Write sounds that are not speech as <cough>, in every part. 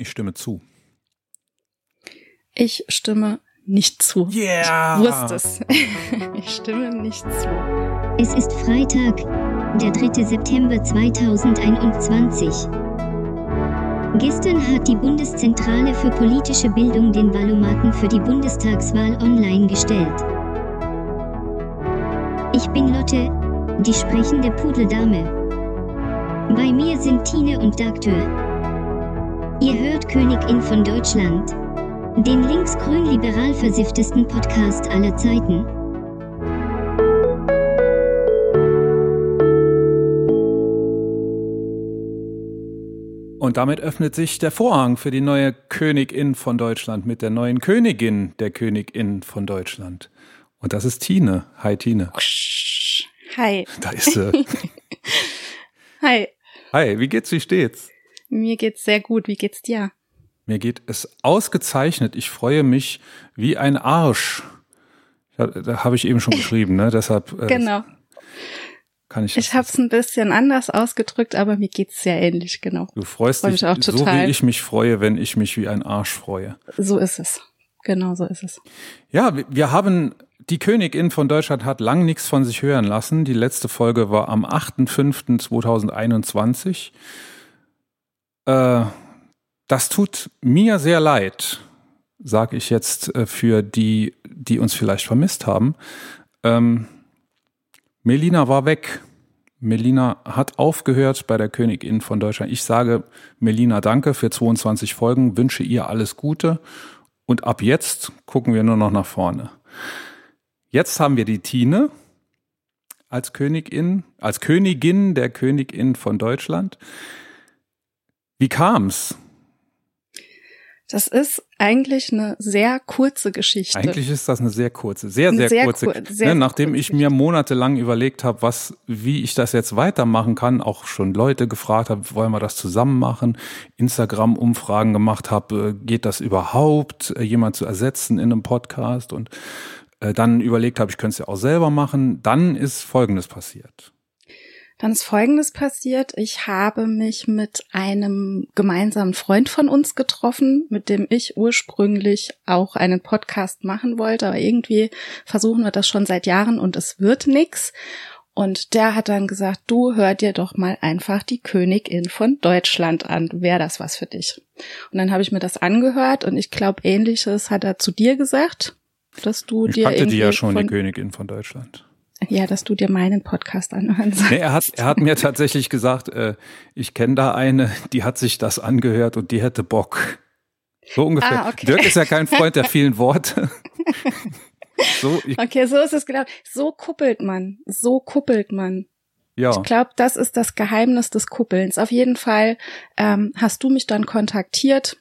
Ich stimme zu. Ich stimme nicht zu. Yeah! Ich wusste es. <laughs> Ich stimme nicht zu. Es ist Freitag, der 3. September 2021. Gestern hat die Bundeszentrale für politische Bildung den Wahlomaten für die Bundestagswahl online gestellt. Ich bin Lotte, die sprechende Pudeldame. Bei mir sind Tine und Dagtür. Ihr hört Königin von Deutschland. Den linksgrün-liberal versifftesten Podcast aller Zeiten. Und damit öffnet sich der Vorhang für die neue Königin von Deutschland mit der neuen Königin der Königin von Deutschland. Und das ist Tine. Hi, Tine. Hi. Da ist sie. <laughs> Hi. Hi, wie geht's, wie steht's? Mir geht's sehr gut. Wie geht's dir? Mir geht es ausgezeichnet. Ich freue mich wie ein Arsch. Ja, da habe ich eben schon <laughs> geschrieben, ne? Deshalb äh, Genau. kann ich. Ich habe es ein bisschen anders ausgedrückt, aber mir geht's sehr ähnlich, genau. Du freust freu dich mich auch so, total. wie ich mich freue, wenn ich mich wie ein Arsch freue. So ist es. Genau so ist es. Ja, wir- wir haben die Königin von Deutschland hat lang nichts von sich hören lassen. Die letzte Folge war am 8.5.2021. Äh, das tut mir sehr leid, sage ich jetzt äh, für die, die uns vielleicht vermisst haben. Ähm, Melina war weg. Melina hat aufgehört bei der Königin von Deutschland. Ich sage Melina danke für 22 Folgen, wünsche ihr alles Gute und ab jetzt gucken wir nur noch nach vorne. Jetzt haben wir die Tine als Königin, als Königin der Königin von Deutschland. Wie kam's? Das ist eigentlich eine sehr kurze Geschichte. Eigentlich ist das eine sehr kurze, sehr, sehr, sehr kurze. kur- sehr ne, nachdem kurze ich mir monatelang überlegt habe, was, wie ich das jetzt weitermachen kann, auch schon Leute gefragt habe, wollen wir das zusammen machen, Instagram-Umfragen gemacht habe, äh, geht das überhaupt, äh, jemand zu ersetzen in einem Podcast und äh, dann überlegt habe, ich könnte es ja auch selber machen. Dann ist Folgendes passiert. Dann ist Folgendes passiert. Ich habe mich mit einem gemeinsamen Freund von uns getroffen, mit dem ich ursprünglich auch einen Podcast machen wollte. Aber irgendwie versuchen wir das schon seit Jahren und es wird nix. Und der hat dann gesagt, du hör dir doch mal einfach die Königin von Deutschland an. Wäre das was für dich? Und dann habe ich mir das angehört und ich glaube, ähnliches hat er zu dir gesagt, dass du Ich dir kannte die ja schon, die Königin von Deutschland. Ja, dass du dir meinen Podcast anhören sollst. Nee, er hat, er hat mir tatsächlich gesagt, äh, ich kenne da eine, die hat sich das angehört und die hätte Bock. So ungefähr. Ah, okay. Dirk ist ja kein Freund der <laughs> vielen Worte. so, Okay, so ist es genau. So kuppelt man. So kuppelt man. ja. Ich glaube, das ist das Geheimnis des Kuppelns. Auf jeden Fall ähm, hast du mich dann kontaktiert.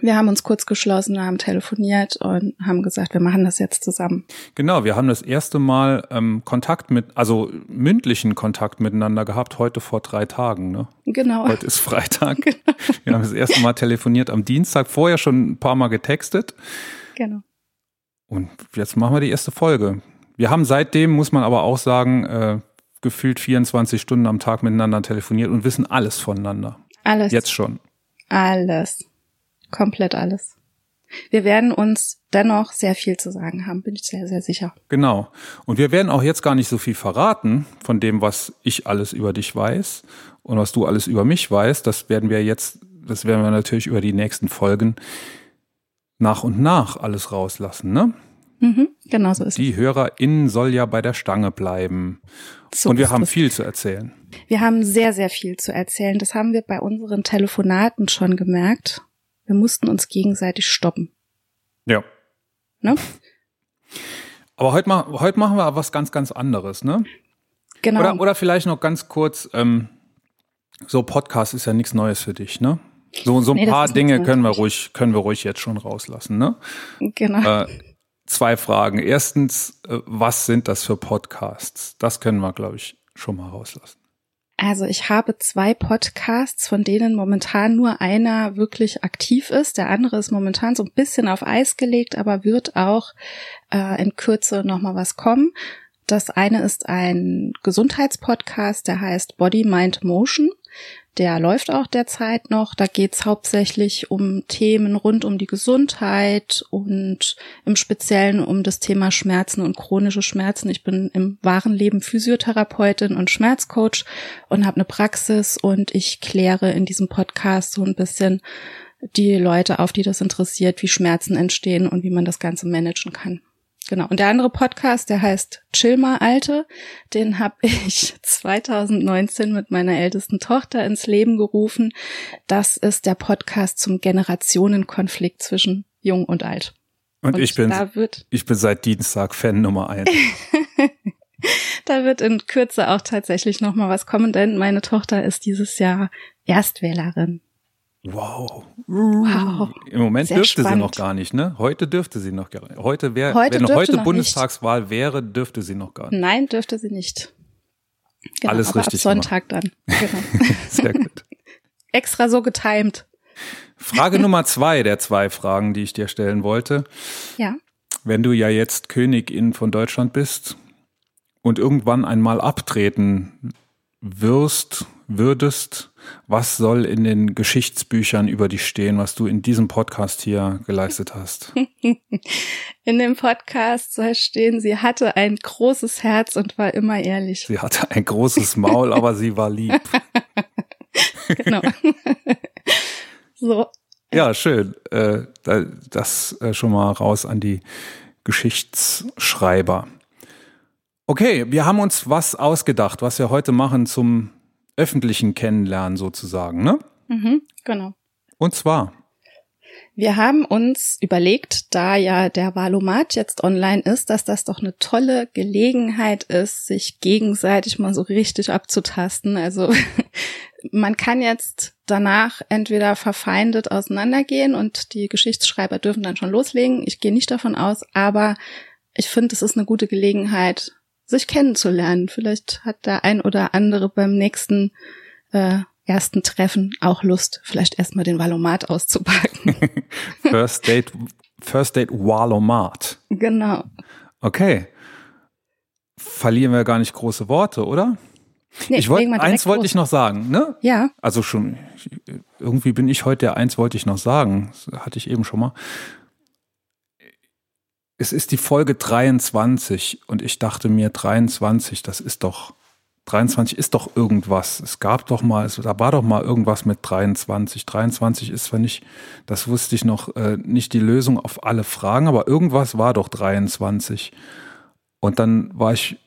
Wir haben uns kurz geschlossen, haben telefoniert und haben gesagt, wir machen das jetzt zusammen. Genau, wir haben das erste Mal ähm, Kontakt mit, also mündlichen Kontakt miteinander gehabt, heute vor drei Tagen. Ne? Genau. Heute ist Freitag. <laughs> Wir haben das erste Mal telefoniert am Dienstag, vorher schon ein paar Mal getextet. Genau. Und jetzt machen wir die erste Folge. Wir haben seitdem, muss man aber auch sagen, äh, gefühlt 24 Stunden am Tag miteinander telefoniert und wissen alles voneinander. Alles. Jetzt schon. Alles. Komplett alles. Wir werden uns dennoch sehr viel zu sagen haben, bin ich sehr, sehr sicher. Genau. Und wir werden auch jetzt gar nicht so viel verraten von dem, was ich alles über dich weiß und was du alles über mich weißt. Das werden wir jetzt, das werden wir natürlich über die nächsten Folgen nach und nach alles rauslassen, ne? Mhm, genau so ist Die HörerInnen soll ja bei der Stange bleiben. es. So und wir haben es. viel zu erzählen. Wir haben sehr, sehr viel zu erzählen. Das haben wir bei unseren Telefonaten schon gemerkt. Wir mussten uns gegenseitig stoppen. Ja. Ne? Aber heute, ma heute machen wir was ganz, ganz anderes, ne? Genau. Oder, oder vielleicht noch ganz kurz, ähm, so Podcast ist ja nichts Neues für dich, ne? So, so ein Nee, paar Dinge können wir ruhig, können wir ruhig jetzt schon rauslassen, ne? genau. Äh, zwei Fragen. Erstens, äh, was sind das für Podcasts? Das können wir, glaube ich, schon mal rauslassen. Also ich habe zwei Podcasts, von denen momentan nur einer wirklich aktiv ist. Der andere ist momentan so ein bisschen auf Eis gelegt, aber wird auch äh, in Kürze nochmal was kommen. Das eine ist ein Gesundheitspodcast, der heißt Body, Mind, Motion. Der läuft auch derzeit noch. Da geht's hauptsächlich um Themen rund um die Gesundheit und im Speziellen um das Thema Schmerzen und chronische Schmerzen. Ich bin im wahren Leben Physiotherapeutin und Schmerzcoach und habe eine Praxis und ich kläre in diesem Podcast so ein bisschen die Leute auf, die das interessiert, wie Schmerzen entstehen und wie man das Ganze managen kann. Genau. Und der andere Podcast, der heißt Chill mal Alte, den habe ich <laughs> 2019 mit meiner ältesten Tochter ins Leben gerufen. Das ist der Podcast zum Generationenkonflikt zwischen Jung und Alt. Und, und ich bin, ich bin seit Dienstag Fan Nummer eins. <laughs> da wird in Kürze auch tatsächlich noch mal was kommen, denn meine Tochter ist dieses Jahr Erstwählerin. Wow. wow. Im Moment Sehr dürfte spannend. sie noch gar nicht, ne? Heute dürfte sie noch gar nicht. Heute wäre, heute wenn heute Bundestagswahl nicht. wäre, dürfte sie noch gar nicht. Nein, dürfte sie nicht. Genau, Alles aber richtig. Ab Sonntag gemacht. dann. Genau. <laughs> Sehr gut. <laughs> Extra so getimed. Frage <laughs> Nummer zwei der zwei Fragen, die ich dir stellen wollte. Ja. Wenn du ja jetzt Königin von Deutschland bist und irgendwann einmal abtreten wirst, würdest, was soll in den Geschichtsbüchern über dich stehen, was du in diesem Podcast hier geleistet hast? <laughs> In dem Podcast soll stehen, sie hatte ein großes Herz und war immer ehrlich. Sie hatte ein großes Maul, aber sie war lieb. <laughs> genau. <laughs> so. Ja, schön. Äh, das äh, schon mal raus an die Geschichtsschreiber. Okay, wir haben uns was ausgedacht, was wir heute machen zum öffentlichen Kennenlernen sozusagen, ne? Mhm, genau. Und zwar. Wir haben uns überlegt, da ja der Valomat jetzt online ist, dass das doch eine tolle Gelegenheit ist, sich gegenseitig mal so richtig abzutasten. Also <laughs> man kann jetzt danach entweder verfeindet auseinandergehen und die Geschichtsschreiber dürfen dann schon loslegen. Ich gehe nicht davon aus, aber ich finde, es ist eine gute Gelegenheit, sich kennenzulernen. Vielleicht hat der ein oder andere beim nächsten äh, ersten Treffen auch Lust, vielleicht erstmal den Valomat auszupacken. <laughs> First Date, First Date Valomat. Genau. Okay. Verlieren wir gar nicht große Worte, oder? Nee, ich wollte eins wollte ich noch sagen, ne? Ja. Also schon irgendwie bin ich heute der eins wollte ich noch sagen, das hatte ich eben schon mal es ist die Folge 23 und ich dachte mir 23, das ist doch 23 ist doch irgendwas. Es gab doch mal, es, da war doch mal irgendwas mit 23. 23 ist zwar nicht, das wusste ich noch, äh, nicht die Lösung auf alle Fragen, aber irgendwas war doch 23. Und dann war ich,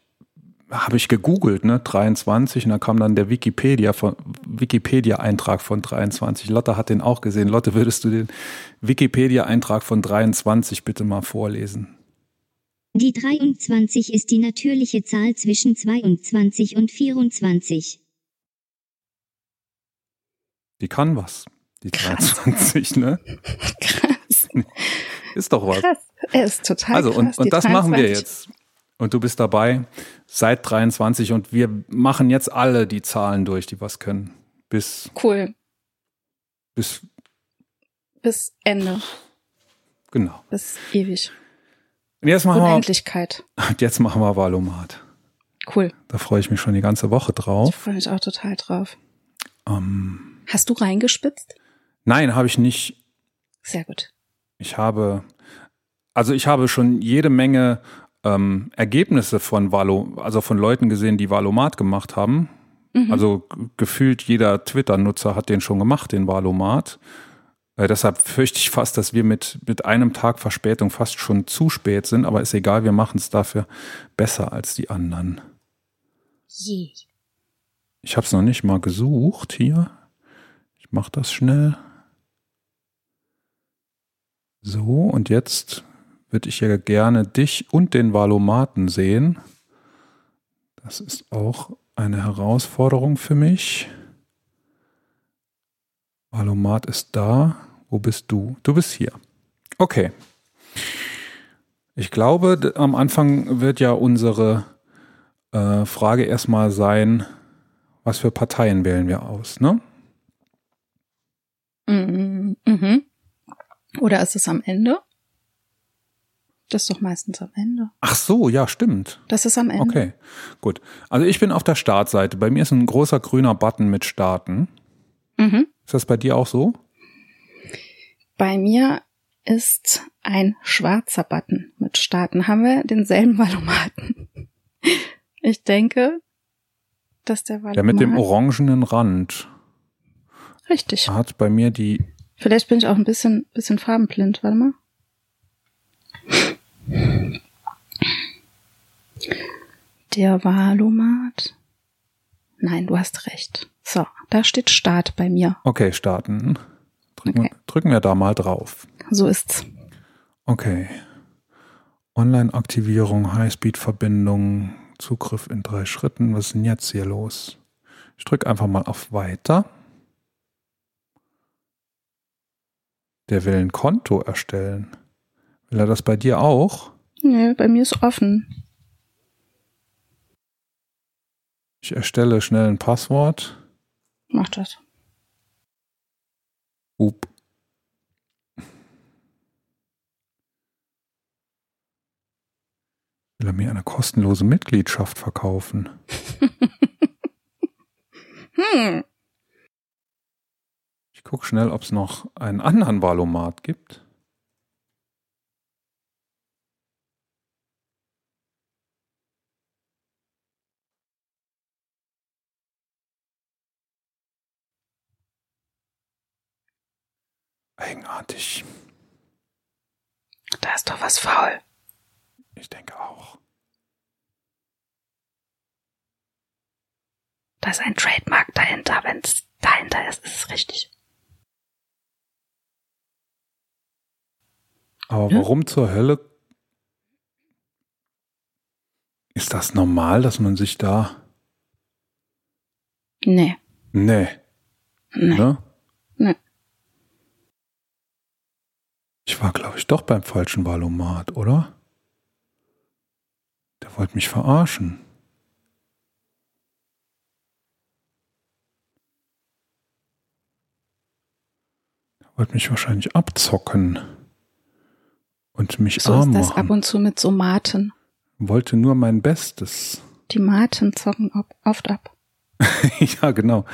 habe ich gegoogelt, ne, 23, und da kam dann der Wikipedia von, Wikipedia-Eintrag von 23. Lotte hat den auch gesehen. Lotte, würdest du den Wikipedia-Eintrag von 23 bitte mal vorlesen? Die 23 ist die natürliche Zahl zwischen 22 und 24. Die kann was. Die 23, ne? <laughs> Krass. Ist doch was. Krass. Er ist total Also, krass, und, und das 23. machen wir jetzt. Und du bist dabei seit 23 und wir machen jetzt alle die Zahlen durch, die was können. Bis. Cool. Bis. Bis Ende. Genau. Bis ewig. Und jetzt machen Unendlichkeit. Wir, <laughs> jetzt machen wir Valomat. Cool. Da freue ich mich schon die ganze Woche drauf. Ich freue mich auch total drauf. Ähm, Hast du reingespitzt? Nein, habe ich nicht. Sehr gut. Ich habe, also ich habe schon jede Menge ähm, Ergebnisse von Valo, also von Leuten gesehen, die Valomat gemacht haben. Mhm. Also gefühlt jeder Twitter-Nutzer hat den schon gemacht, den Valomat. Äh, deshalb fürchte ich fast, dass wir mit, mit einem Tag Verspätung fast schon zu spät sind, aber ist egal, wir machen es dafür besser als die anderen. Je. Ich habe es noch nicht mal gesucht hier. Ich mache das schnell. So, und jetzt würde ich ja gerne dich und den Valomaten sehen. Das ist auch eine Herausforderung für mich. Valomat ist da. Wo bist du? Du bist hier. Okay. Ich glaube, am Anfang wird ja unsere äh, Frage erstmal sein, was für Parteien wählen wir aus, ne? Mhm. Oder ist es am Ende? Das ist doch meistens am Ende. Ach so, ja, stimmt. Das ist am Ende. Okay, gut. Also ich bin auf der Startseite. Bei mir ist ein großer grüner Button mit Starten. Mhm. Ist das bei dir auch so? Bei mir ist ein schwarzer Button mit Starten. Haben wir denselben <laughs> Valomaten? Ich denke, dass der Valomat... Der mit dem orangenen Rand Richtig. hat bei mir die. Vielleicht bin ich auch ein bisschen, bisschen farbenblind. Warte mal. Der Valomat. Nein, du hast recht. So, da steht Start bei mir. Okay, starten. Drücken, Okay. drücken wir da mal drauf. So ist's. Okay. Online-Aktivierung, Highspeed-Verbindung, Zugriff in drei Schritten. Was ist denn jetzt hier los? Ich drücke einfach mal auf Weiter. Der will ein Konto erstellen. Will er das bei dir auch? Nee, bei mir ist offen. Ich erstelle schnell ein Passwort. Mach das. Up. Will er mir eine kostenlose Mitgliedschaft verkaufen? <laughs> Hm. Ich gucke schnell, ob es noch einen anderen Valomat gibt. Eigenartig. Da ist doch was faul. Ich denke auch. Da ist ein Trademark dahinter. Wenn es dahinter ist, ist es richtig. Aber Ja. warum zur Hölle ist das normal, dass man sich da. Nee. Nee, Nee. ne? Ich war, glaube ich, doch beim falschen Valomat, oder? Der wollte mich verarschen. Der wollte mich wahrscheinlich abzocken. Und mich So arm ist das ab machen. und zu mit so Maten. Wollte nur mein Bestes. Die Maten zocken oft ab. <laughs> ja, genau.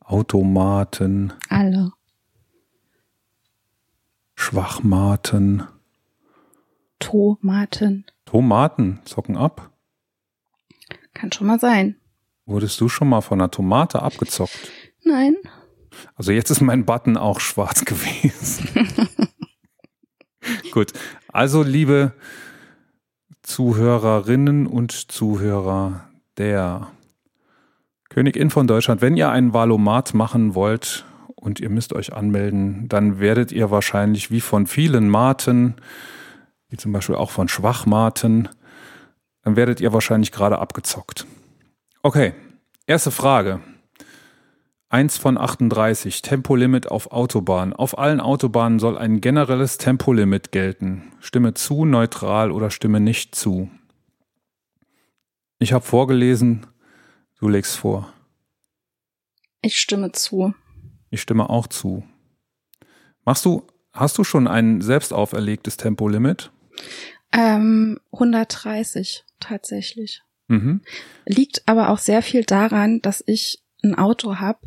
Automaten, Alle. Schwachmaten, Tomaten. Tomaten zocken ab. Kann schon mal sein. Wurdest du schon mal von einer Tomate abgezockt? Nein. Also jetzt ist mein Button auch schwarz <laughs> gewesen. <laughs> Gut. Also liebe Zuhörerinnen und Zuhörer der Königin von Deutschland, wenn ihr einen Valomat machen wollt und ihr müsst euch anmelden, dann werdet ihr wahrscheinlich wie von vielen Maten, wie zum Beispiel auch von Schwachmaten, dann werdet ihr wahrscheinlich gerade abgezockt. Okay, erste Frage. 1 von 38, Tempolimit auf Autobahn. Auf allen Autobahnen soll ein generelles Tempolimit gelten. Stimme zu, neutral oder stimme nicht zu. Ich habe vorgelesen, du legst vor. Ich stimme zu. Ich stimme auch zu. Machst du, hast du schon ein selbst auferlegtes Tempolimit? Ähm, 130 tatsächlich. Mhm. Liegt aber auch sehr viel daran, dass ich ein Auto habe,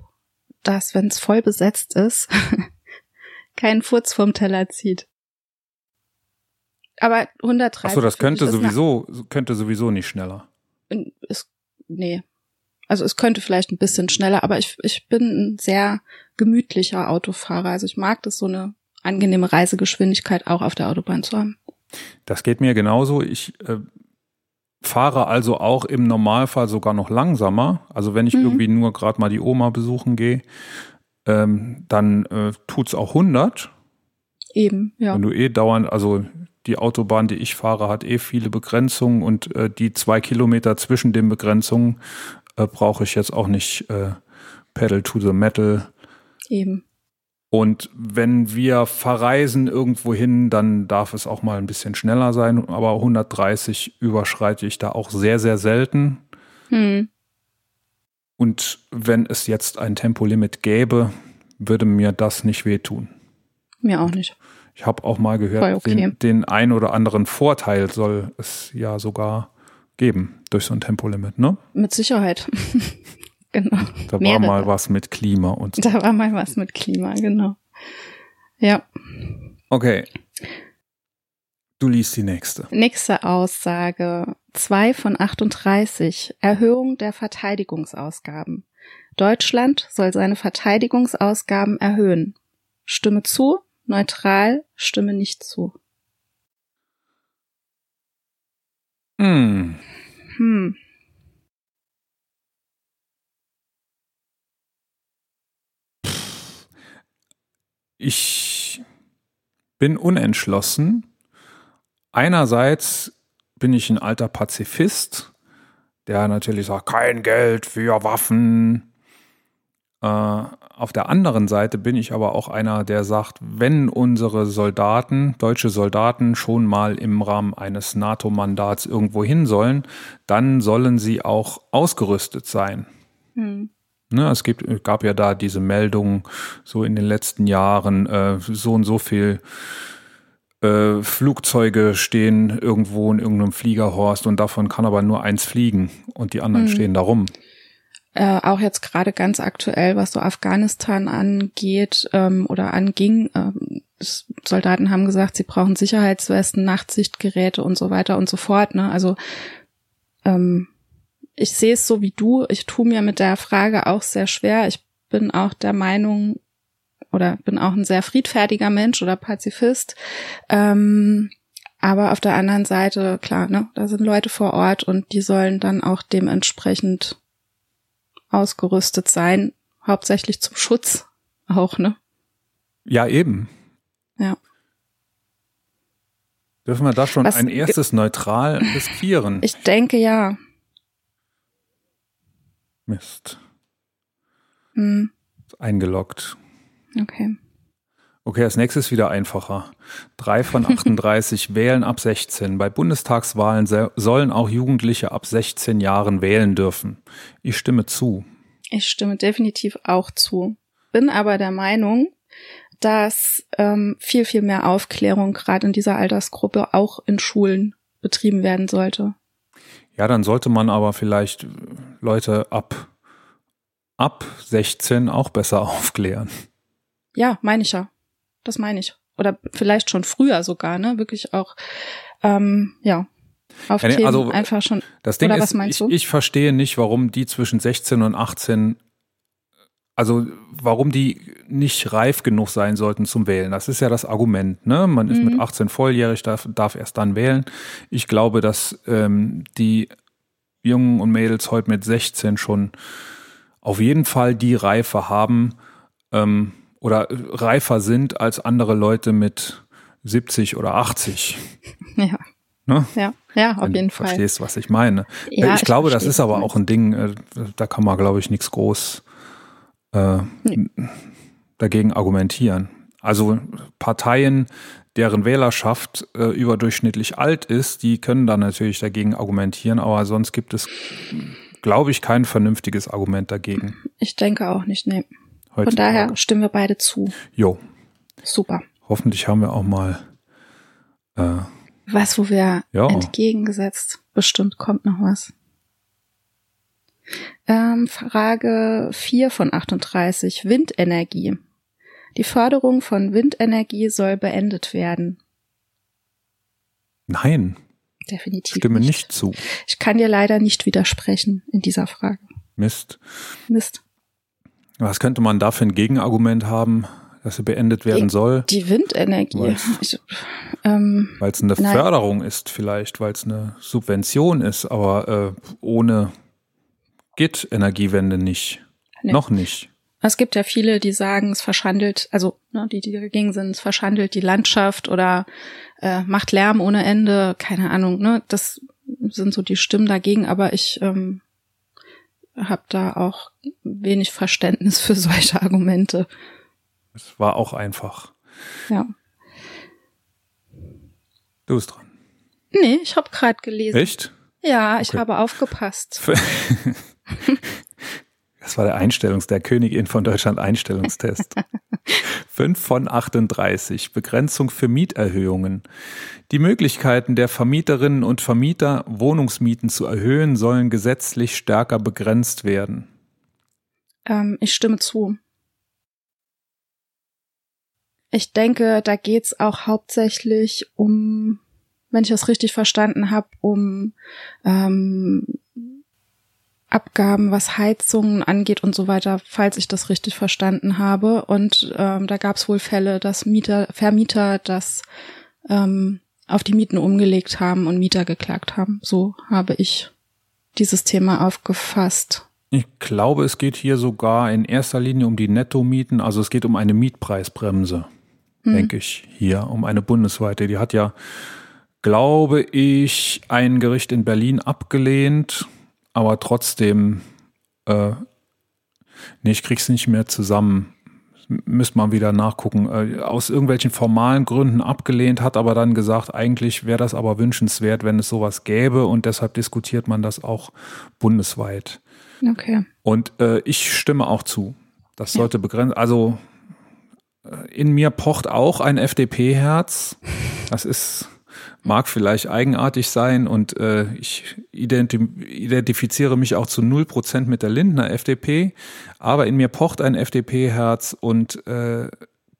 das, wenn es voll besetzt ist, <laughs> keinen Furz vom Teller zieht. Aber 130. Achso, das könnte sowieso, könnte sowieso nicht schneller. Ist, nee. Also es könnte vielleicht ein bisschen schneller, aber ich, ich bin ein sehr gemütlicher Autofahrer. Also ich mag das, so eine angenehme Reisegeschwindigkeit auch auf der Autobahn zu haben. Das geht mir genauso. Ich äh, fahre also auch im Normalfall sogar noch langsamer. Also wenn ich Mhm. irgendwie nur gerade mal die Oma besuchen gehe, ähm, dann äh, tut's auch 100. Eben, ja. Wenn du eh dauernd, also die Autobahn, die ich fahre, hat eh viele Begrenzungen und äh, die zwei Kilometer zwischen den Begrenzungen äh, brauche ich jetzt auch nicht äh, Pedal to the Metal. Eben. Und wenn wir verreisen irgendwo hin, dann darf es auch mal ein bisschen schneller sein. Aber 130 überschreite ich da auch sehr, sehr selten. Hm. Und wenn es jetzt ein Tempolimit gäbe, würde mir das nicht wehtun. Mir auch nicht. Ich habe auch mal gehört, okay. den, den ein oder anderen Vorteil soll es ja sogar geben durch so ein Tempolimit, ne? Mit Sicherheit. <laughs> genau. Da Mehrere. war mal was mit Klima und so. Da war mal was mit Klima, genau. Ja. Okay. Du liest die nächste. Nächste Aussage. 2 von 38. Erhöhung der Verteidigungsausgaben. Deutschland soll seine Verteidigungsausgaben erhöhen. Stimme zu, neutral, stimme nicht zu. Hm. Hm. Ich bin unentschlossen. Einerseits bin ich ein alter Pazifist, der natürlich sagt, kein Geld für Waffen. Äh, auf der anderen Seite bin ich aber auch einer, der sagt, wenn unsere Soldaten, deutsche Soldaten, schon mal im Rahmen eines NATO-Mandats irgendwo hin sollen, dann sollen sie auch ausgerüstet sein. Hm. Ne, es gibt, gab ja da diese Meldungen so in den letzten Jahren, äh, so und so viel äh, Flugzeuge stehen irgendwo in irgendeinem Fliegerhorst und davon kann aber nur eins fliegen und die anderen Hm. stehen da rum. Äh, auch jetzt gerade ganz aktuell, was so Afghanistan angeht ähm, oder anging. Ähm, Soldaten haben gesagt, sie brauchen Sicherheitswesten, Nachtsichtgeräte und so weiter und so fort. Ne? Also ähm, ich sehe es so wie du. Ich tue mir mit der Frage auch sehr schwer. Ich bin auch der Meinung oder bin auch ein sehr friedfertiger Mensch oder Pazifist. Ähm, aber auf der anderen Seite, klar, ne, da sind Leute vor Ort und die sollen dann auch dementsprechend ausgerüstet sein, hauptsächlich zum Schutz auch, ne? Ja, eben. Ja. Dürfen wir da schon Was- ein erstes neutral riskieren? Ich denke ja. Mist. Hm, Eingeloggt. okay. Okay, als nächstes wieder einfacher. Drei von <laughs> 38 wählen ab 16. Bei Bundestagswahlen sollen auch Jugendliche ab 16 Jahren wählen dürfen. Ich stimme zu. Ich stimme definitiv auch zu. Bin aber der Meinung, dass ähm, viel, viel mehr Aufklärung gerade in dieser Altersgruppe auch in Schulen betrieben werden sollte. Ja, dann sollte man aber vielleicht äh, Leute ab, ab 16 auch besser <laughs> aufklären. Ja, meine ich ja. Das meine ich. Oder vielleicht schon früher sogar, ne? Wirklich auch, ähm, ja, auf Ja, Themen also- einfach schon. Das Ding Oder ist, was meinst ich, du? ich verstehe nicht, warum die zwischen 16 und 18, also warum die nicht reif genug sein sollten zum Wählen. Das ist ja das Argument. Ne? Man ist Mhm. mit 18 volljährig, darf, darf erst dann wählen. Ich glaube, dass ähm, die Jungen und Mädels heute mit 16 schon auf jeden Fall die Reife haben ähm, oder reifer sind als andere Leute mit 70 oder 80. <laughs> Ja. Ne? Ja, ja, auf Wenn jeden du Fall. verstehst, was ich meine. Ja, ich glaube, das ist aber du auch ein Ding, äh, da kann man, glaube ich, nichts groß äh, Nee. dagegen argumentieren. Also Parteien, deren Wählerschaft äh, überdurchschnittlich alt ist, die können da natürlich dagegen argumentieren, aber sonst gibt es, glaube ich, kein vernünftiges Argument dagegen. Ich denke auch nicht, nee. Von heutzutage. daher stimmen wir beide zu. Jo, Super. hoffentlich haben wir auch mal äh, Was, wo wir Ja. entgegengesetzt, bestimmt kommt noch was. Ähm, Frage 4 von 38. Windenergie. Die Förderung von Windenergie soll beendet werden. Nein, Definitiv. stimme nicht zu. Ich kann dir leider nicht widersprechen in dieser Frage. Mist. Mist. Was könnte man da für ein Gegenargument haben, dass sie beendet werden soll? Die Windenergie. Ähm, Weil es eine Nein. Förderung ist vielleicht, weil es eine Subvention ist, aber äh, ohne geht Energiewende nicht. Nee. Noch nicht. Es gibt ja viele, die sagen, es verschandelt, also ne, die, die dagegen sind, es verschandelt die Landschaft oder äh, macht Lärm ohne Ende, keine Ahnung, ne? Das sind so die Stimmen dagegen, aber ich ähm, habe da auch wenig Verständnis für <laughs> solche Argumente. Es war auch einfach. Ja. Du bist dran. Nee, ich habe gerade gelesen. Echt? Ja, ich Okay. habe aufgepasst. <laughs> Das war der Einstellungs-, der Königin von Deutschland Einstellungstest. <laughs> 5 von 38. Begrenzung für Mieterhöhungen. Die Möglichkeiten der Vermieterinnen und Vermieter, Wohnungsmieten zu erhöhen, sollen gesetzlich stärker begrenzt werden. Ähm, ich stimme zu. Ich denke, da geht's auch hauptsächlich um, wenn ich das richtig verstanden habe, um ähm, Abgaben, was Heizungen angeht und so weiter, falls ich das richtig verstanden habe. Und ähm, da gab's wohl Fälle, dass Mieter, Vermieter das ähm, auf die Mieten umgelegt haben und Mieter geklagt haben. So habe ich dieses Thema aufgefasst. Ich glaube, es geht hier sogar in erster Linie um die Nettomieten. Also es geht um eine Mietpreisbremse, hm. denke ich, hier, um eine bundesweite. Die hat ja, glaube ich, ein Gericht in Berlin abgelehnt, aber trotzdem, äh, nee, ich krieg's nicht mehr zusammen müsste man wieder nachgucken, äh, aus irgendwelchen formalen Gründen abgelehnt, hat aber dann gesagt, eigentlich wäre das aber wünschenswert, wenn es sowas gäbe und deshalb diskutiert man das auch bundesweit. Okay. Und äh, ich stimme auch zu. Das sollte ja. begrenzt, also äh, in mir pocht auch ein FDP-Herz. Das ist mag vielleicht eigenartig sein und äh, ich identif identifiziere mich auch zu null Prozent mit der Lindner FDP, aber in mir pocht ein FDP-Herz und äh,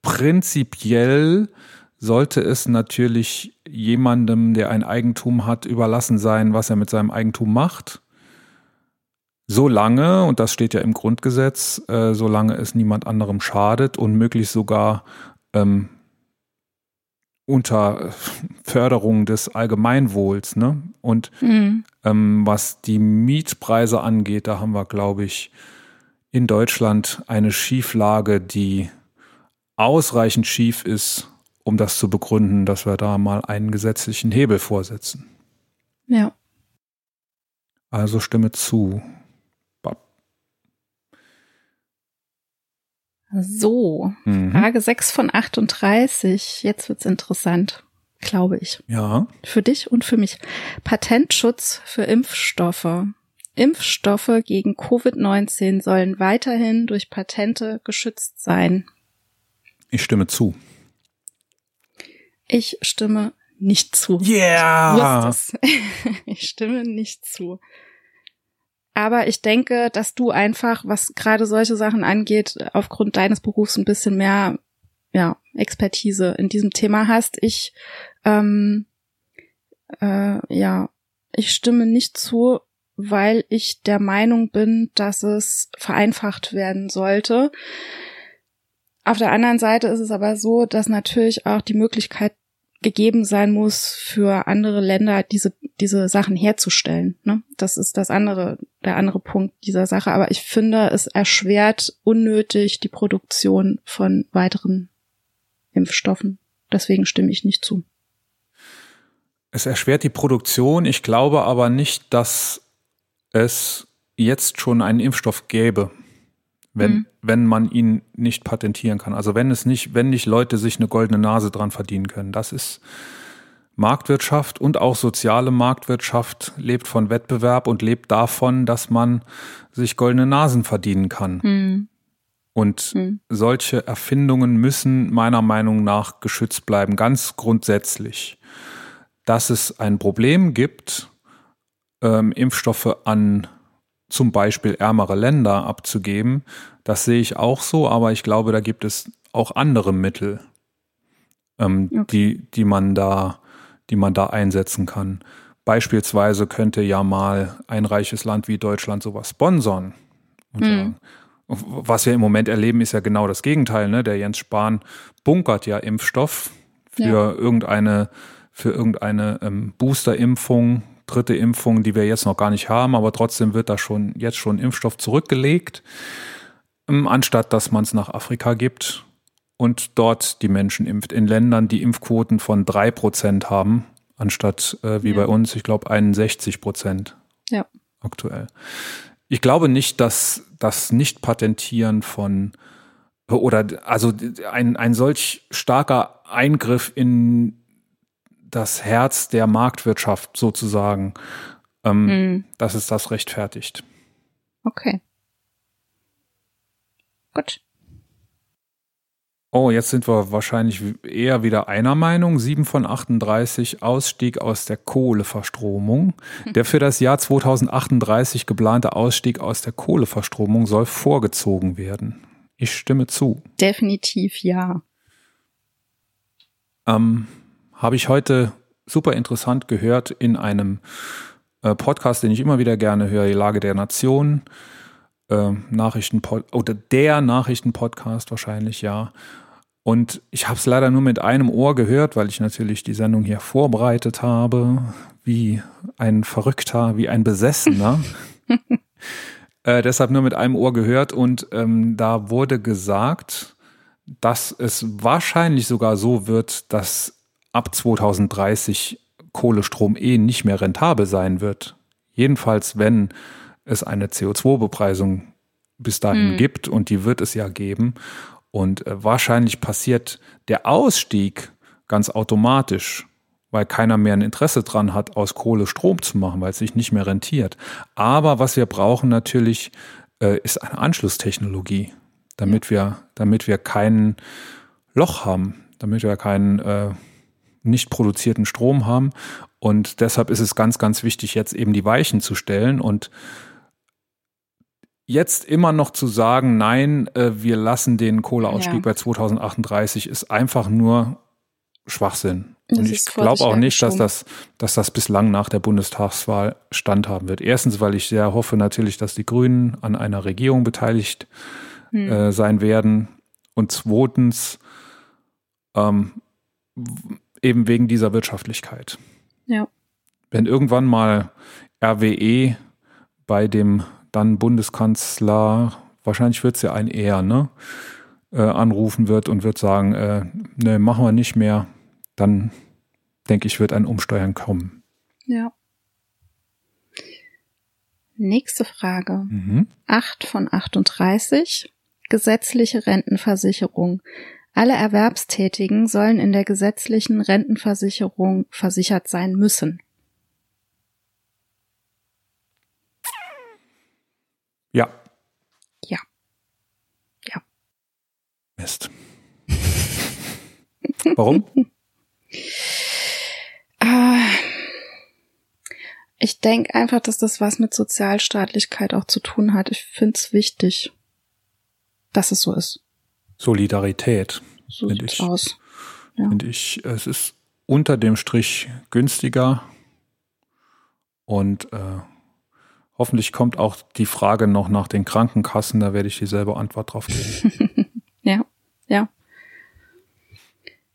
prinzipiell sollte es natürlich jemandem, der ein Eigentum hat, überlassen sein, was er mit seinem Eigentum macht. Solange, und das steht ja im Grundgesetz, äh, solange es niemand anderem schadet und möglichst sogar ähm, unter Förderung des Allgemeinwohls. Ne? Und mhm. ähm, was die Mietpreise angeht, da haben wir, glaube ich, in Deutschland eine Schieflage, die ausreichend schief ist, um das zu begründen, dass wir da mal einen gesetzlichen Hebel vorsetzen. Ja. Also stimme zu. So, mhm. Frage 6 von 38. Jetzt wird's interessant, glaube ich. Ja. Für dich und für mich. Patentschutz für Impfstoffe. Impfstoffe gegen Covid-19 sollen weiterhin durch Patente geschützt sein. Ich stimme zu. Ich stimme nicht zu. Yeah! Ich, <laughs> ich stimme nicht zu. Aber ich denke, dass du einfach, was gerade solche Sachen angeht, aufgrund deines Berufs ein bisschen mehr ja, Expertise in diesem Thema hast. Ich, ähm, äh, ja, ich stimme nicht zu, weil ich der Meinung bin, dass es vereinfacht werden sollte. Auf der anderen Seite ist es aber so, dass natürlich auch die Möglichkeit gegeben sein muss, für andere Länder diese, diese Sachen herzustellen. Ne? Das ist das andere, der andere Punkt dieser Sache. Aber ich finde, es erschwert unnötig die Produktion von weiteren Impfstoffen. Deswegen stimme ich nicht zu. Es erschwert die Produktion. Ich glaube aber nicht, dass es jetzt schon einen Impfstoff gäbe wenn, mhm. wenn man ihn nicht patentieren kann. Also wenn es nicht, wenn nicht Leute sich eine goldene Nase dran verdienen können. Das ist Marktwirtschaft und auch soziale Marktwirtschaft lebt von Wettbewerb und lebt davon, dass man sich goldene Nasen verdienen kann. Mhm. Und mhm. solche Erfindungen müssen meiner Meinung nach geschützt bleiben, ganz grundsätzlich. Dass es ein Problem gibt, ähm, Impfstoffe an zum Beispiel ärmere Länder abzugeben. Das sehe ich auch so, aber ich glaube, da gibt es auch andere Mittel, ähm, okay. die, die man da, die man da einsetzen kann. Beispielsweise könnte ja mal ein reiches Land wie Deutschland sowas sponsern. Mhm. was wir im Moment erleben, ist ja genau das Gegenteil. Ne? Der Jens Spahn bunkert ja Impfstoff für ja. irgendeine, für irgendeine ähm, Boosterimpfung dritte Impfung, die wir jetzt noch gar nicht haben, aber trotzdem wird da schon jetzt schon Impfstoff zurückgelegt, ähm, anstatt dass man es nach Afrika gibt und dort die Menschen impft. In Ländern, die Impfquoten von drei Prozent haben, anstatt äh, wie ja. bei uns, ich glaube, 61 Prozent ja. aktuell. Ich glaube nicht, dass das Nicht-Patentieren von oder also ein, ein solch starker Eingriff in das Herz der Marktwirtschaft sozusagen, ähm, mhm. dass es das rechtfertigt. Okay. Gut. Oh, jetzt sind wir wahrscheinlich eher wieder einer Meinung. 7 von 38 Ausstieg aus der Kohleverstromung. Der für das Jahr 2038 geplante Ausstieg aus der Kohleverstromung soll vorgezogen werden. Ich stimme zu. Definitiv ja. Ähm, Habe ich heute super interessant gehört in einem äh, Podcast, den ich immer wieder gerne höre, die Lage der Nation. Äh, Nachrichtenpod oder der Nachrichtenpodcast wahrscheinlich, ja. Und ich habe es leider nur mit einem Ohr gehört, weil ich natürlich die Sendung hier vorbereitet habe, wie ein Verrückter, wie ein Besessener. <laughs> äh, deshalb nur mit einem Ohr gehört und ähm, da wurde gesagt, dass es wahrscheinlich sogar so wird, dass ab 2030 Kohlestrom eh nicht mehr rentabel sein wird. Jedenfalls, wenn es eine CO2-Bepreisung bis dahin hm. gibt und die wird es ja geben. Und äh, wahrscheinlich passiert der Ausstieg ganz automatisch, weil keiner mehr ein Interesse dran hat, aus Kohle Strom zu machen, weil es sich nicht mehr rentiert. Aber was wir brauchen natürlich, äh, ist eine Anschlusstechnologie, damit wir, damit wir kein Loch haben, damit wir keinen äh, nicht produzierten Strom haben. Und deshalb ist es ganz, ganz wichtig, jetzt eben die Weichen zu stellen und jetzt immer noch zu sagen, nein, äh, wir lassen den Kohleausstieg ja. bei 2038 ist einfach nur Schwachsinn. Das und ich glaube auch nicht, dass das, dass das bislang nach der Bundestagswahl standhaben wird. Erstens, weil ich sehr hoffe natürlich, dass die Grünen an einer Regierung beteiligt hm. äh, sein werden. Und zweitens, ähm, eben wegen dieser Wirtschaftlichkeit. Ja. Wenn irgendwann mal RWE bei dem dann Bundeskanzler, wahrscheinlich wird es ja ein Er, ne, äh, anrufen wird und wird sagen, äh, ne, machen wir nicht mehr, dann denke ich, wird ein Umsteuern kommen. Ja. Nächste Frage. Mhm. 8 von 38. Gesetzliche Rentenversicherung. Alle Erwerbstätigen sollen in der gesetzlichen Rentenversicherung versichert sein müssen. Ja. Ja. Ja. Mist. Warum? Äh, <laughs> ich denke einfach, dass das was mit Sozialstaatlichkeit auch zu tun hat. Ich finde es wichtig, dass es so ist. Solidarität. So sieht's ich, aus. Ja. Finde ich, es ist unter dem Strich günstiger und äh, Hoffentlich kommt auch die Frage noch nach den Krankenkassen, da werde ich dieselbe Antwort drauf geben. <laughs> ja, ja.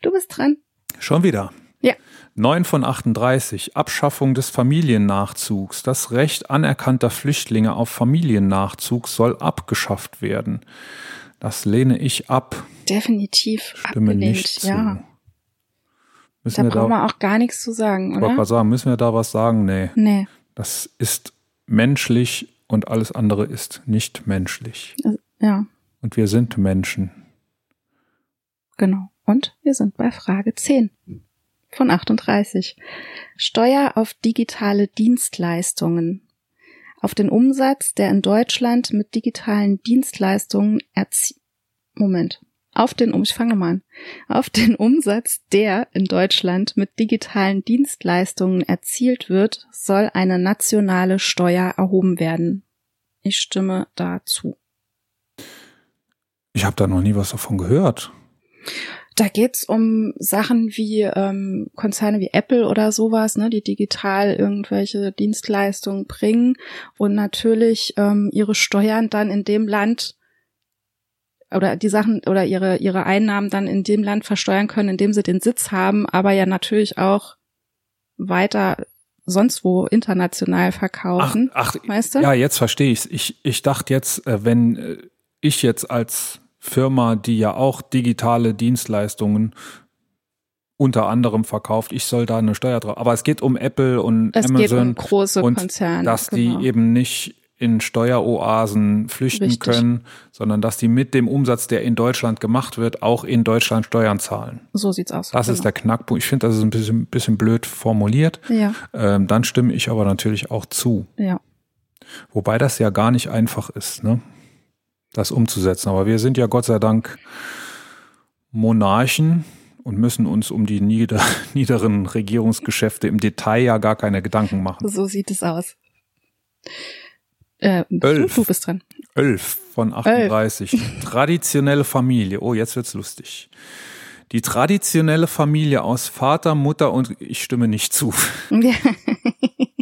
Du bist dran. Schon wieder. Ja. 9 von 38. Abschaffung des Familiennachzugs. Das Recht anerkannter Flüchtlinge auf Familiennachzug soll abgeschafft werden. Das lehne ich ab. Definitiv Stimme abgelehnt, nicht ja. Zu. Müssen da brauchen wir auch gar nichts zu sagen, oder? Ich wollte sagen, müssen wir da was sagen? Nee. Nee. Das ist menschlich und alles andere ist nicht menschlich. Ja. Und wir sind Menschen. Genau. Und wir sind bei Frage 10 von 38. Steuer auf digitale Dienstleistungen. Auf den Umsatz, der in Deutschland mit digitalen Dienstleistungen erzie Moment auf den, ich fange mal an, auf den Umsatz, der in Deutschland mit digitalen Dienstleistungen erzielt wird, soll eine nationale Steuer erhoben werden. Ich stimme dazu. Ich habe da noch nie was davon gehört. Da geht's um Sachen wie ähm, Konzerne wie Apple oder sowas, ne, die digital irgendwelche Dienstleistungen bringen und natürlich ähm, ihre Steuern dann in dem Land oder die Sachen oder ihre, ihre Einnahmen dann in dem Land versteuern können, in dem sie den Sitz haben, aber ja natürlich auch weiter sonst wo international verkaufen. Ach, ach weißt du? Ja, jetzt verstehe ich's. Ich ich dachte jetzt, äh, wenn äh, ich jetzt als Firma, die ja auch digitale Dienstleistungen unter anderem verkauft, ich soll da eine Steuer drauf. Aber es geht um Apple und es Amazon. Es geht um große und Konzerne. Dass genau. die eben nicht in Steueroasen flüchten Richtig. können, sondern dass die mit dem Umsatz, der in Deutschland gemacht wird, auch in Deutschland Steuern zahlen. So sieht's aus. Das genau. ist der Knackpunkt. Ich finde, das ist ein bisschen, bisschen blöd formuliert. Ja. Ähm, dann stimme ich aber natürlich auch zu. Ja. Wobei das ja gar nicht einfach ist, ne? Das umzusetzen. Aber wir sind ja Gott sei Dank Monarchen und müssen uns um die nieder <laughs> niederen Regierungsgeschäfte im Detail ja gar keine Gedanken machen. So sieht es aus. Äh, Elf. Du bist dran. 11 von 38. Traditionelle Familie. Oh, jetzt wird's lustig. Die traditionelle Familie aus Vater, Mutter und ich stimme nicht zu. <laughs> <laughs>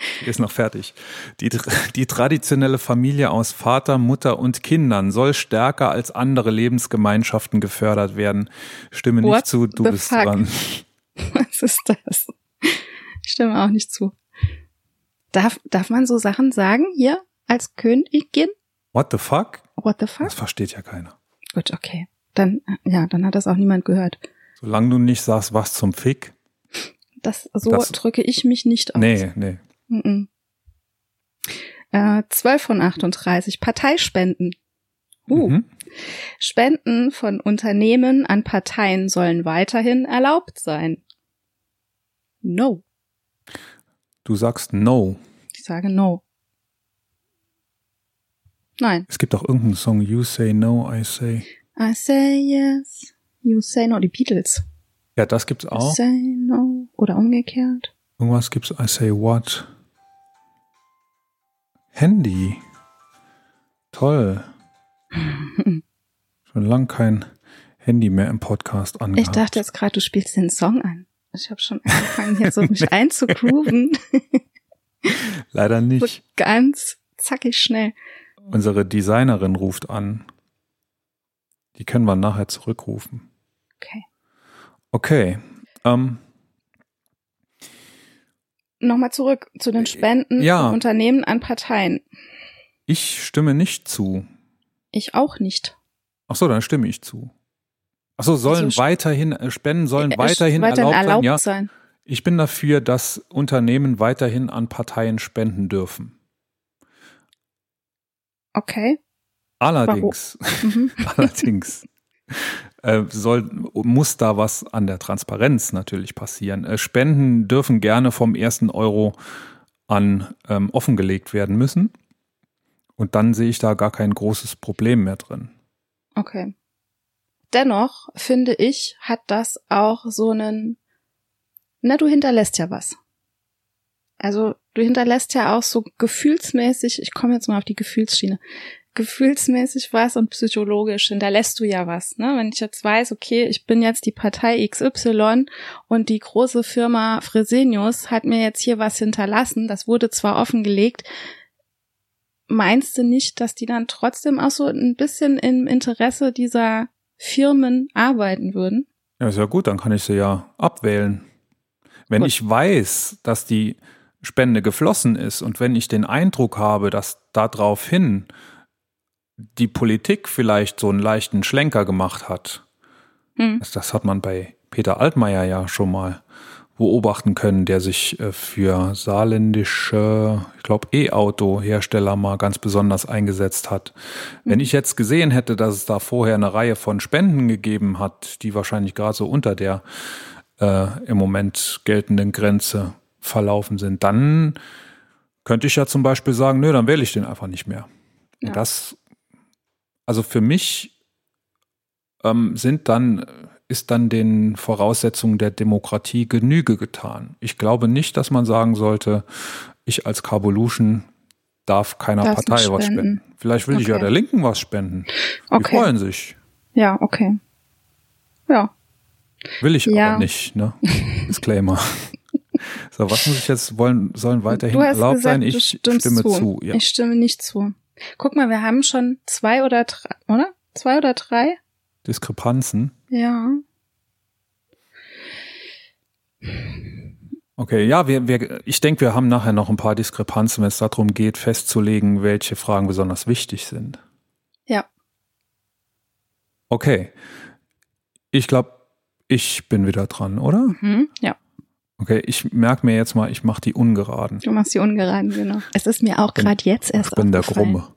<laughs> Ist noch fertig. Die, die traditionelle Familie aus Vater, Mutter und Kindern soll stärker als andere Lebensgemeinschaften gefördert werden. Stimme nicht What zu, du the bist fuck? dran. <laughs> Was ist das? Ich stimme auch nicht zu. Darf, darf man so Sachen sagen hier als Königin? What the fuck? What the fuck? Das versteht ja keiner. Gut, okay. Dann, ja, dann hat das auch niemand gehört. Solange du nicht sagst, was zum Fick. Das, so Das- drücke ich mich nicht aus. Nee, nee. Mhm. Äh, 12 von 38. Parteispenden. Uh. Mhm. Spenden von Unternehmen an Parteien sollen weiterhin erlaubt sein. No. Du sagst no. Ich sage no. Nein. Es gibt auch irgendeinen Song, You say no, I say. I say yes. You say no. Die Beatles. Ja, das gibt's I auch. say no. Oder umgekehrt. Irgendwas gibt's, I say what? Handy. Toll. Schon lang kein Handy mehr im Podcast angehabt. Ich dachte jetzt gerade, du spielst den Song an. Ich habe schon angefangen, hier so mich <laughs> einzugrooven. <laughs> Leider So nicht. ganz zackig schnell. Unsere Designerin ruft an. Die können wir nachher zurückrufen. Okay. Okay. Ähm, Nochmal zurück zu den Spenden Ja. von Unternehmen an Parteien. ich stimme nicht zu. Ich auch nicht. Ach so, dann stimme ich zu. Ach so, sollen Also, weiterhin, äh, Spenden sollen Äh, weiterhin, weiterhin erlaubt, erlaubt sein. Ja, sein. ich bin dafür, dass Unternehmen weiterhin an Parteien spenden dürfen. Okay. Allerdings, Mhm. <laughs> allerdings <laughs> äh, soll, muss da was an der Transparenz natürlich passieren. Äh, Spenden dürfen gerne vom ersten Euro an ähm, offengelegt werden müssen. Und dann sehe ich da gar kein großes Problem mehr drin. Okay. Dennoch finde ich, hat das auch so einen, na, du hinterlässt ja was. Also du hinterlässt ja auch so gefühlsmäßig, ich komme jetzt mal auf die Gefühlsschiene, gefühlsmäßig was und psychologisch hinterlässt du ja was. Ne? Wenn ich jetzt weiß, okay, ich bin jetzt die Partei XY und die große Firma Fresenius hat mir jetzt hier was hinterlassen, das wurde zwar offengelegt, meinst du nicht, dass die dann trotzdem auch so ein bisschen im Interesse dieser Firmen arbeiten würden? Ja, ist ja gut, dann kann ich sie ja abwählen. Wenn Gut. ich weiß, dass die Spende geflossen ist und wenn ich den Eindruck habe, dass daraufhin die Politik vielleicht so einen leichten Schlenker gemacht hat, Hm. das, hat man bei Peter Altmaier ja schon mal beobachten können, der sich äh, für saarländische, ich glaube, E-Auto-Hersteller mal ganz besonders eingesetzt hat. Wenn ich jetzt gesehen hätte, dass es da vorher eine Reihe von Spenden gegeben hat, die wahrscheinlich gerade so unter der äh, im Moment geltenden Grenze verlaufen sind, dann könnte ich ja zum Beispiel sagen, nö, dann wähle ich den einfach nicht mehr. Ja. Das, also für mich ähm, sind dann, ist dann den Voraussetzungen der Demokratie Genüge getan. Ich glaube nicht, dass man sagen sollte, ich als Carvolution darf keiner Darfst Partei nicht was spenden. spenden. Vielleicht will ich ja Okay. der Linken was spenden. Die Okay. freuen sich. Ja, okay. Ja. Will ich Ja. aber nicht, ne? <laughs> Disclaimer. So, was muss ich jetzt wollen, sollen weiterhin erlaubt gesagt, sein? Ich stimme zu. zu. ja. Ich stimme nicht zu. Guck mal, wir haben schon zwei oder drei, oder? Zwei oder drei? Diskrepanzen. Ja. Okay, ja, wir, wir, ich denke, wir haben nachher noch ein paar Diskrepanzen, wenn es darum geht, festzulegen, welche Fragen besonders wichtig sind. Ja. Okay. Ich glaube, ich bin wieder dran, oder? Mhm. Ja. Okay, ich merke mir jetzt mal, ich mache die ungeraden. Du machst die ungeraden, genau. Es ist mir auch gerade jetzt erst Ich bin der. Grumme.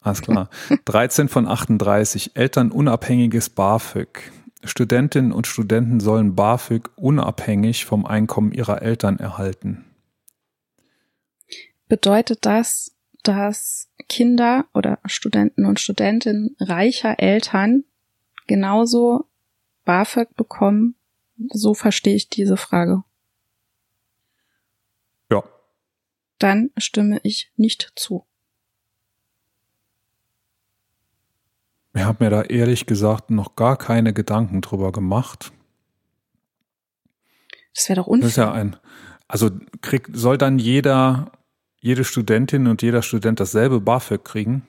Alles klar. <laughs> 13 von 38. Elternunabhängiges BAföG. Studentinnen und Studenten sollen BAföG unabhängig vom Einkommen ihrer Eltern erhalten. Bedeutet das, dass Kinder oder Studenten und Studentinnen reicher Eltern genauso BAföG bekommen? So verstehe ich diese Frage. Ja. Dann stimme ich nicht zu. Ich habe mir da ehrlich gesagt noch gar keine Gedanken drüber gemacht. Das wäre doch Das unfair. ist ja ein, also kriegt, soll dann jeder, jede Studentin und jeder Student dasselbe BAföG kriegen?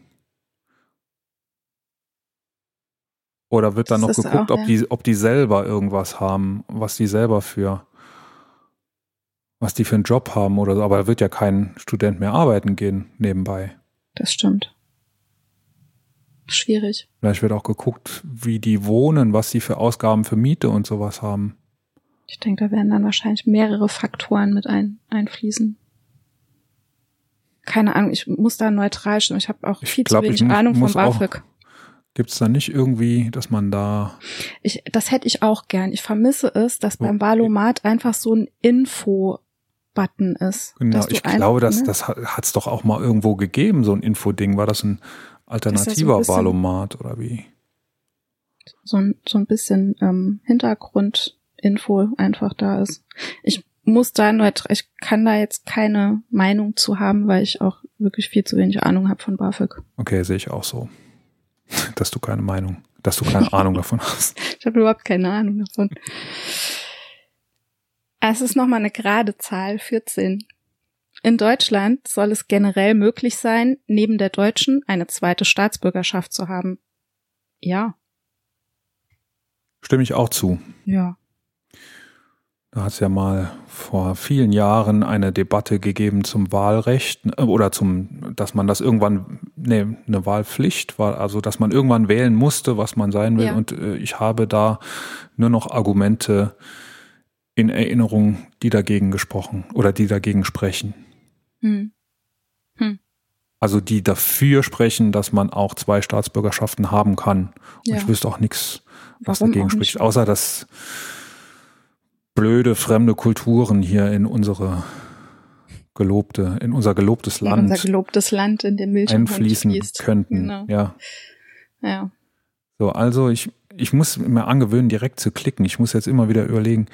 Oder wird dann noch Das ist geguckt, auch, ob ja. die, ob die selber irgendwas haben, was die selber für, was die für einen Job haben oder so. Aber da wird ja kein Student mehr arbeiten gehen nebenbei. Das stimmt. Schwierig. Vielleicht wird auch geguckt, wie die wohnen, was sie für Ausgaben für Miete und sowas haben. Ich denke, da werden dann wahrscheinlich mehrere Faktoren mit ein, einfließen. Keine Ahnung, ich muss da neutral stimmen. Ich habe auch Ich viel glaub, zu wenig mu- Ahnung vom muss BAföG. Gibt es da nicht irgendwie, dass man da Ich, das hätte ich auch gern. Ich vermisse es, dass beim Wahlomat einfach so ein Info-Button ist. Genau, dass ich ein- glaube, das, ne? das hat es doch auch mal irgendwo gegeben, so ein Infoding. War das ein alternativer bisschen- Wahlomat oder wie? so ein, so ein bisschen ähm, Hintergrundinfo einfach da ist. Ich muss da neutral, ich kann da jetzt keine Meinung zu haben, weil ich auch wirklich viel zu wenig Ahnung habe von BAföG. Okay, sehe ich auch so. <laughs> Dass du keine Meinung, dass du keine Ahnung <laughs> davon hast. Ich habe überhaupt keine Ahnung davon. Es ist nochmal eine gerade Zahl, 14. In Deutschland soll es generell möglich sein, neben der deutschen eine zweite Staatsbürgerschaft zu haben. Ja, Stimme ich auch zu. ja. Da hat es ja mal vor vielen Jahren eine Debatte gegeben zum Wahlrecht äh, oder zum, dass man das irgendwann, nee, eine Wahlpflicht war, also dass man irgendwann wählen musste, was man sein will. Ja. Und äh, ich habe da nur noch Argumente in Erinnerung, die dagegen gesprochen oder die dagegen sprechen. Hm. Also die dafür sprechen, dass man auch zwei Staatsbürgerschaften haben kann. Und Ja. ich wüsste auch nichts, was Warum dagegen spricht, außer dass blöde fremde Kulturen hier in unsere gelobte, in unser gelobtes In Land unser gelobtes Land, in dem einfließen fließt. könnten. Genau. Ja. Ja. So, also ich, ich muss mir angewöhnen, direkt zu klicken. Ich muss jetzt immer wieder überlegen,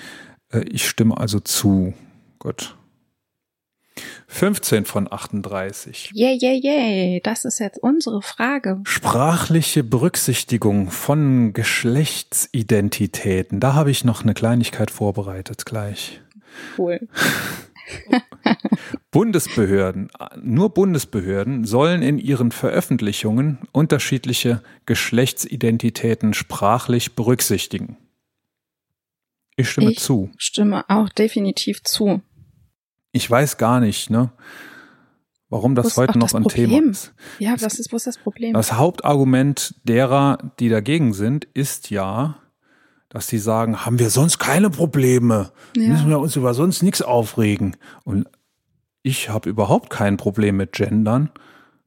ich stimme also zu. Gut. 15 von 38. Yay, yay, yay. Das ist jetzt unsere Frage. Sprachliche Berücksichtigung von Geschlechtsidentitäten. Da habe ich noch eine Kleinigkeit vorbereitet gleich. Cool. <laughs> Bundesbehörden, nur Bundesbehörden sollen in ihren Veröffentlichungen unterschiedliche Geschlechtsidentitäten sprachlich berücksichtigen. Ich stimme Ich zu. Stimme auch definitiv zu. Ich weiß gar nicht, ne, warum das heute noch das ein Problem? Thema ist. Ja, was ist, wo ist das Problem? Das Hauptargument derer, die dagegen sind, ist ja, dass sie sagen, haben wir sonst keine Probleme, Ja. müssen wir uns über sonst nichts aufregen. Und ich habe überhaupt kein Problem mit Gendern.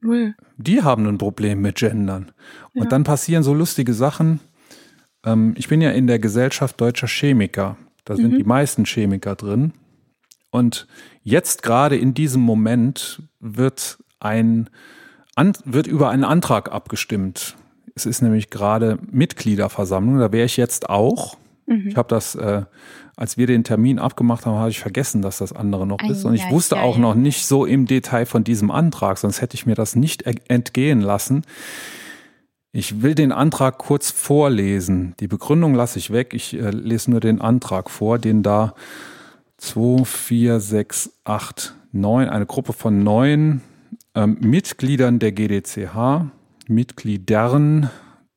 Null. Die haben ein Problem mit Gendern. Und Ja. dann passieren so lustige Sachen. Ähm, ich bin ja in der Gesellschaft deutscher Chemiker. Da sind Mhm. die meisten Chemiker drin. Und jetzt gerade in diesem Moment wird ein an, wird über einen Antrag abgestimmt. Es ist nämlich gerade Mitgliederversammlung. Da wäre ich jetzt auch. Mhm. Ich habe das, äh, als wir den Termin abgemacht haben, habe ich vergessen, dass das andere noch ist. Und ich wusste auch noch nicht so im Detail von diesem Antrag, sonst hätte ich mir das nicht entgehen lassen. Ich will den Antrag kurz vorlesen. Die Begründung lasse ich weg. Ich äh, lese nur den Antrag vor, den da 2, 4, 6, 8, 9, eine Gruppe von neun ähm, Mitgliedern der GDCH, Mitgliedern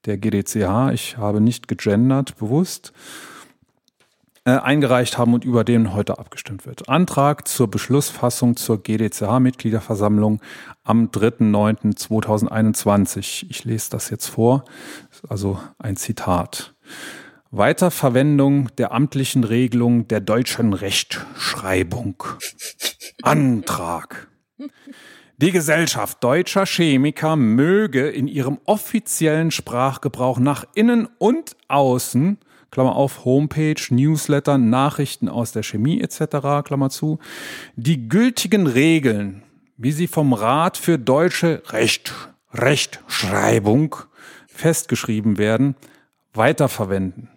der GDCH, ich habe nicht gegendert, bewusst, äh, eingereicht haben und über den heute abgestimmt wird. Antrag zur Beschlussfassung zur GDCH-Mitgliederversammlung am 3.9.2021. Ich lese das jetzt vor, also ein Zitat. Weiterverwendung der amtlichen Regelung der deutschen Rechtschreibung. <laughs> Antrag. Die Gesellschaft deutscher Chemiker möge in ihrem offiziellen Sprachgebrauch nach innen und außen, Klammer auf, Homepage, Newsletter, Nachrichten aus der Chemie etc., Klammer zu, die gültigen Regeln, wie sie vom Rat für deutsche Recht, Rechtschreibung festgeschrieben werden, weiterverwenden.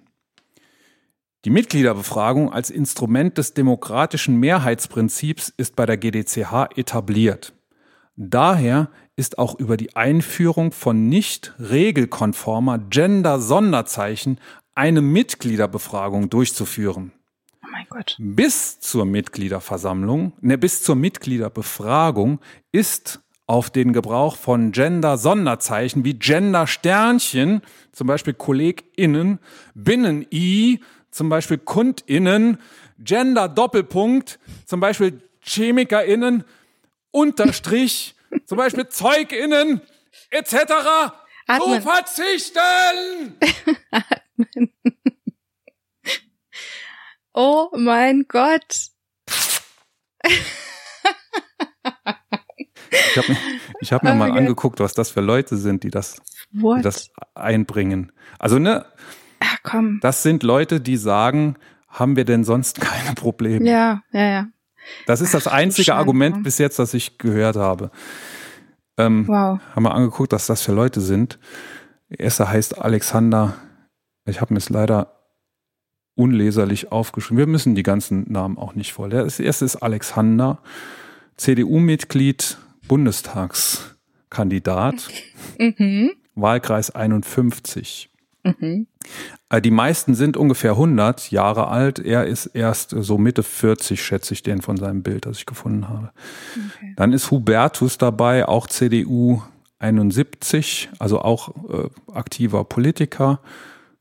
Die Mitgliederbefragung als Instrument des demokratischen Mehrheitsprinzips ist bei der GDCH etabliert. Daher ist auch über die Einführung von nicht regelkonformer Gender-Sonderzeichen eine Mitgliederbefragung durchzuführen. Oh mein Gott. Bis zur Mitgliederversammlung, ne, bis zur Mitgliederbefragung ist auf den Gebrauch von Gender-Sonderzeichen wie Gender-Sternchen, zum Beispiel KollegInnen, Binnen-I, zum Beispiel KundInnen, Gender-Doppelpunkt, zum Beispiel ChemikerInnen, Unterstrich, <laughs> zum Beispiel ZeugInnen, etc. Atmen. zu verzichten! <laughs> Oh mein Gott. Ich habe mir, ich hab mir Oh mal Gott. angeguckt, was das für Leute sind, die das, die das einbringen. Also, ne, ah, komm. das sind Leute, die sagen, haben wir denn sonst <laughs> keine Probleme? Ja, ja, ja. Das ist das Ach, du einzige Schande. Argument bis jetzt, das ich gehört habe. Ähm, Wow. Haben wir angeguckt, was das für Leute sind. Der erste heißt Alexander. Ich habe mir es leider unleserlich aufgeschrieben. Wir müssen die ganzen Namen auch nicht voll. Der erste ist Alexander, CDU-Mitglied, Bundestagskandidat, Mhm. Wahlkreis 51. Mhm. Äh, Die meisten sind ungefähr 100 Jahre alt. Er ist erst so Mitte 40, schätze ich den von seinem Bild, das ich gefunden habe. Okay. Dann ist Hubertus dabei, auch CDU 71, also auch äh, aktiver Politiker,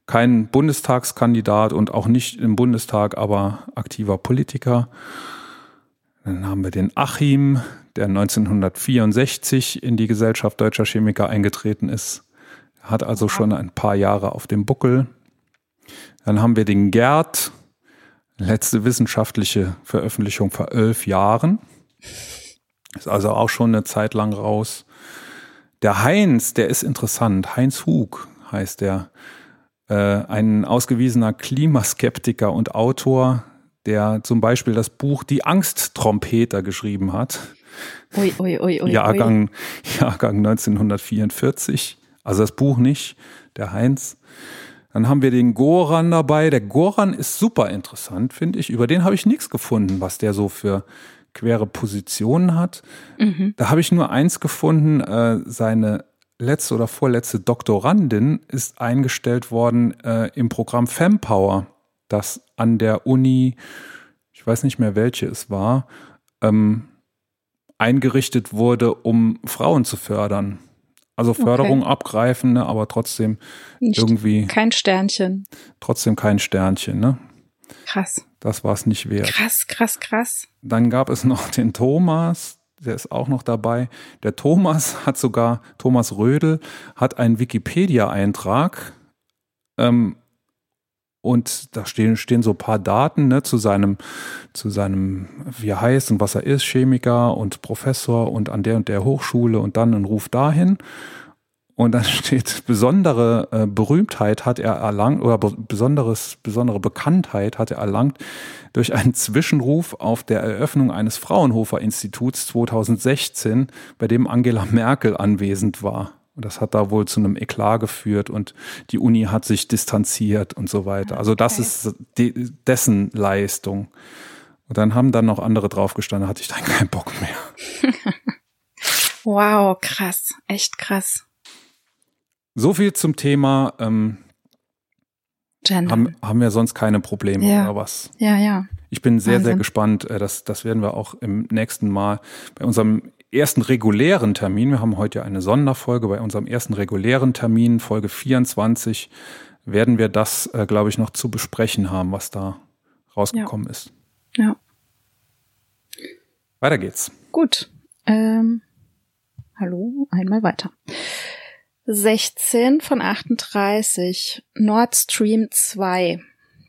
kein Bundestagskandidat und auch nicht im Bundestag, aber aktiver Politiker. Dann haben wir den Achim, der 1964 in die Gesellschaft deutscher Chemiker eingetreten ist, hat also schon ein paar Jahre auf dem Buckel. Dann haben wir den Gerd, letzte wissenschaftliche Veröffentlichung vor elf Jahren. Ist also auch schon eine Zeit lang raus. Der Heinz, der ist interessant. Heinz Hug heißt der. Äh, ein ausgewiesener Klimaskeptiker und Autor, der zum Beispiel das Buch Die Angsttrompeter geschrieben hat. Ui, ui, ui, ui. Jahrgang, Jahrgang 1944. Also das Buch nicht, der Heinz. Dann haben wir den Goran dabei. Der Goran ist super interessant, finde ich. Über den habe ich nichts gefunden, was der so für quere Positionen hat. Mhm. Da habe ich nur eins gefunden, äh, seine letzte oder vorletzte Doktorandin ist eingestellt worden äh, im Programm Fempower, das an der Uni, ich weiß nicht mehr welche es war, ähm, eingerichtet wurde, um Frauen zu fördern. Also Förderung abgreifen, ne, aber trotzdem Nicht, irgendwie kein Sternchen. trotzdem kein Sternchen. Ne? Krass. Das war es nicht wert. Krass, krass, krass. Dann gab es noch den Thomas, der ist auch noch dabei. Der Thomas <laughs> hat sogar, Thomas Rödel, hat einen Wikipedia-Eintrag. Ähm, und da stehen, stehen so ein paar Daten ne, zu seinem, zu seinem, wie er heißt und was er ist, Chemiker und Professor und an der und der Hochschule und dann ein Ruf dahin. Und dann <laughs> steht, besondere äh, Berühmtheit hat er erlangt oder be besonderes, besondere Bekanntheit hat er erlangt durch einen Zwischenruf auf der Eröffnung eines Fraunhofer-Instituts 2016, bei dem Angela Merkel anwesend war. Und das hat da wohl zu einem Eklat geführt und die Uni hat sich distanziert und so weiter. Also das Okay. ist de dessen Leistung. Und dann haben dann noch andere draufgestanden, da hatte ich dann keinen Bock mehr. <laughs> Wow, krass. Echt krass. So viel zum Thema, ähm, Gender. haben, haben wir sonst keine Probleme Ja. oder was? ja, ja. Ich bin sehr, sehr Wahnsinn. gespannt. Äh, Das, das werden wir auch im nächsten Mal bei unserem ersten regulären Termin. Wir haben heute ja eine Sonderfolge. Bei unserem ersten regulären Termin, Folge 24, werden wir das, äh, glaube ich, noch zu besprechen haben, was da rausgekommen ist. Ja. Weiter geht's. Gut. Ähm, hallo, einmal weiter. 16 von 38 Nord Stream 2.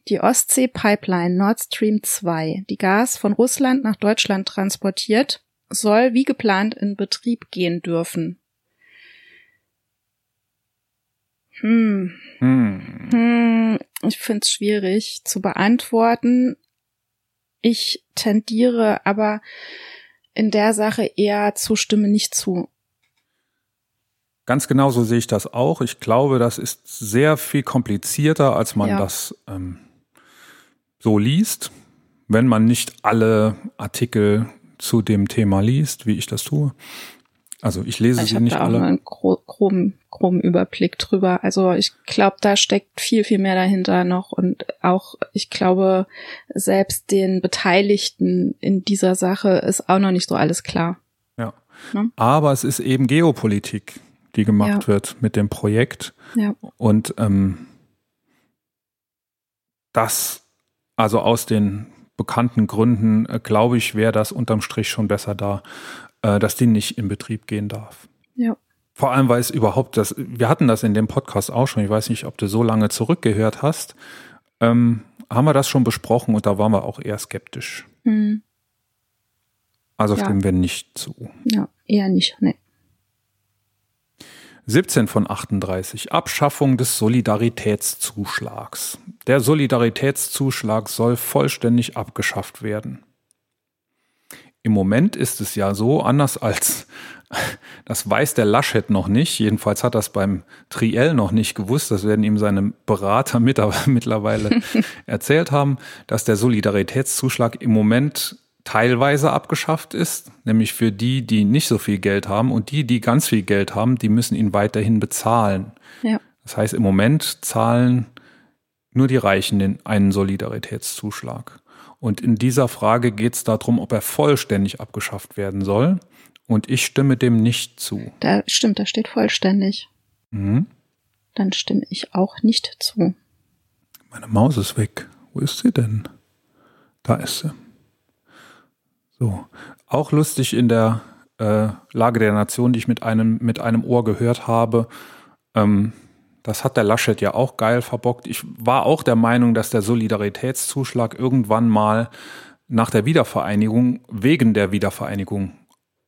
Die Ostsee-Pipeline Nord Stream 2, die Gas von Russland nach Deutschland transportiert, soll wie geplant in Betrieb gehen dürfen. Hm, Hm. hm, ich finde es schwierig zu beantworten. Ich tendiere aber in der Sache eher zu Stimme nicht zu. Ganz genau so sehe ich das auch. Ich glaube, das ist sehr viel komplizierter, als man Ja. das ähm, so liest, wenn man nicht alle Artikel zu dem Thema liest, wie ich das tue. Also ich lese Ich sie nicht da auch nur alle. einen gro groben, groben Überblick drüber. Also ich glaube, da steckt viel, viel mehr dahinter noch. Und auch, ich glaube, selbst den Beteiligten in dieser Sache ist auch noch nicht so alles klar. Ja. Ne? Aber es ist eben Geopolitik, die gemacht Ja. wird mit dem Projekt. Ja. Und ähm, das, also aus den bekannten Gründen, äh, glaube ich, wäre das unterm Strich schon besser da, äh, dass die nicht in Betrieb gehen darf. Ja. Vor allem, weil es überhaupt das, wir hatten das in dem Podcast auch schon, ich weiß nicht, ob du so lange zurückgehört hast, ähm, haben wir das schon besprochen und da waren wir auch eher skeptisch. Hm. Also Ja. stimmen wir nicht zu. Ja, eher nicht. Nee. 17 von 38. Abschaffung des Solidaritätszuschlags. Der Solidaritätszuschlag soll vollständig abgeschafft werden. Im Moment ist es ja so, anders als, <laughs> das weiß der Laschet noch nicht, jedenfalls hat das beim Triell noch nicht gewusst, das werden ihm seine Berater mit- <laughs> mittlerweile <laughs> erzählt haben, dass der Solidaritätszuschlag im Moment teilweise abgeschafft ist, nämlich für die, die nicht so viel Geld haben und die, die ganz viel Geld haben, die müssen ihn weiterhin bezahlen. Ja. Das heißt, im Moment zahlen nur die Reichen den einen Solidaritätszuschlag. Und in dieser Frage geht es darum, ob er vollständig abgeschafft werden soll. Und ich stimme dem nicht zu. Da stimmt, da steht vollständig. Mhm. Dann stimme ich auch nicht zu. Meine Maus ist weg. Wo ist sie denn? Da ist sie. So. Auch lustig in der äh, Lage der Nation, die ich mit einem, mit einem Ohr gehört habe. Ähm, das hat der Laschet ja auch geil verbockt. Ich war auch der Meinung, dass der Solidaritätszuschlag irgendwann mal nach der Wiedervereinigung, wegen der Wiedervereinigung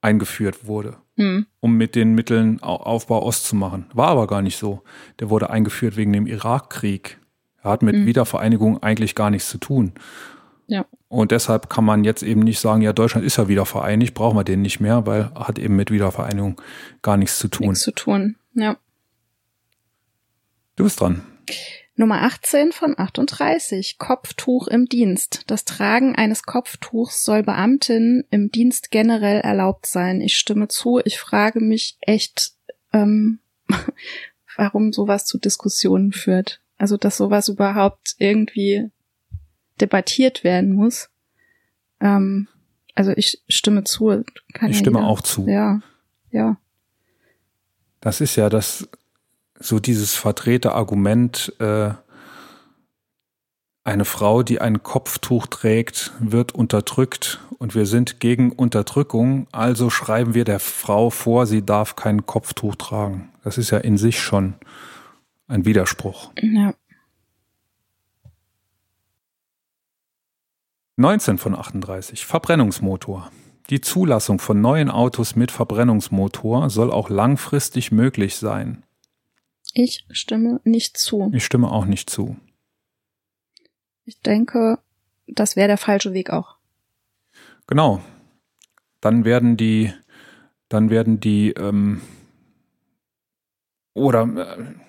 eingeführt wurde Hm. um mit den Mitteln Au- Aufbau Ost zu machen. War aber gar nicht so. Der wurde eingeführt wegen dem Irakkrieg. Er hat mit Mhm. Wiedervereinigung eigentlich gar nichts zu tun. Ja. Und deshalb kann man jetzt eben nicht sagen, ja, Deutschland ist ja wieder vereinigt, brauchen wir den nicht mehr, weil hat eben mit Wiedervereinigung gar nichts zu tun. Nichts zu tun. Ja. Du bist dran. Nummer 18 von 38. Kopftuch im Dienst. Das Tragen eines Kopftuchs soll Beamtinnen im Dienst generell erlaubt sein. Ich stimme zu. Ich frage mich echt, ähm, <laughs> warum sowas zu Diskussionen führt. Also, dass sowas überhaupt irgendwie debattiert werden muss. Ähm, also, ich stimme zu. Kann Ich ja stimme jeder- auch zu. Ja, ja. Das ist ja das, so dieses verdrehte Argument, äh, eine Frau, die ein Kopftuch trägt, wird unterdrückt und wir sind gegen Unterdrückung, also schreiben wir der Frau vor, sie darf kein Kopftuch tragen. Das ist ja in sich schon ein Widerspruch. Ja. 19 von 38. Verbrennungsmotor. Die Zulassung von neuen Autos mit Verbrennungsmotor soll auch langfristig möglich sein. Ich stimme nicht zu. Ich stimme auch nicht zu. Ich denke, das wäre der falsche Weg auch. Genau. Dann werden die, dann werden die, ähm, oder äh,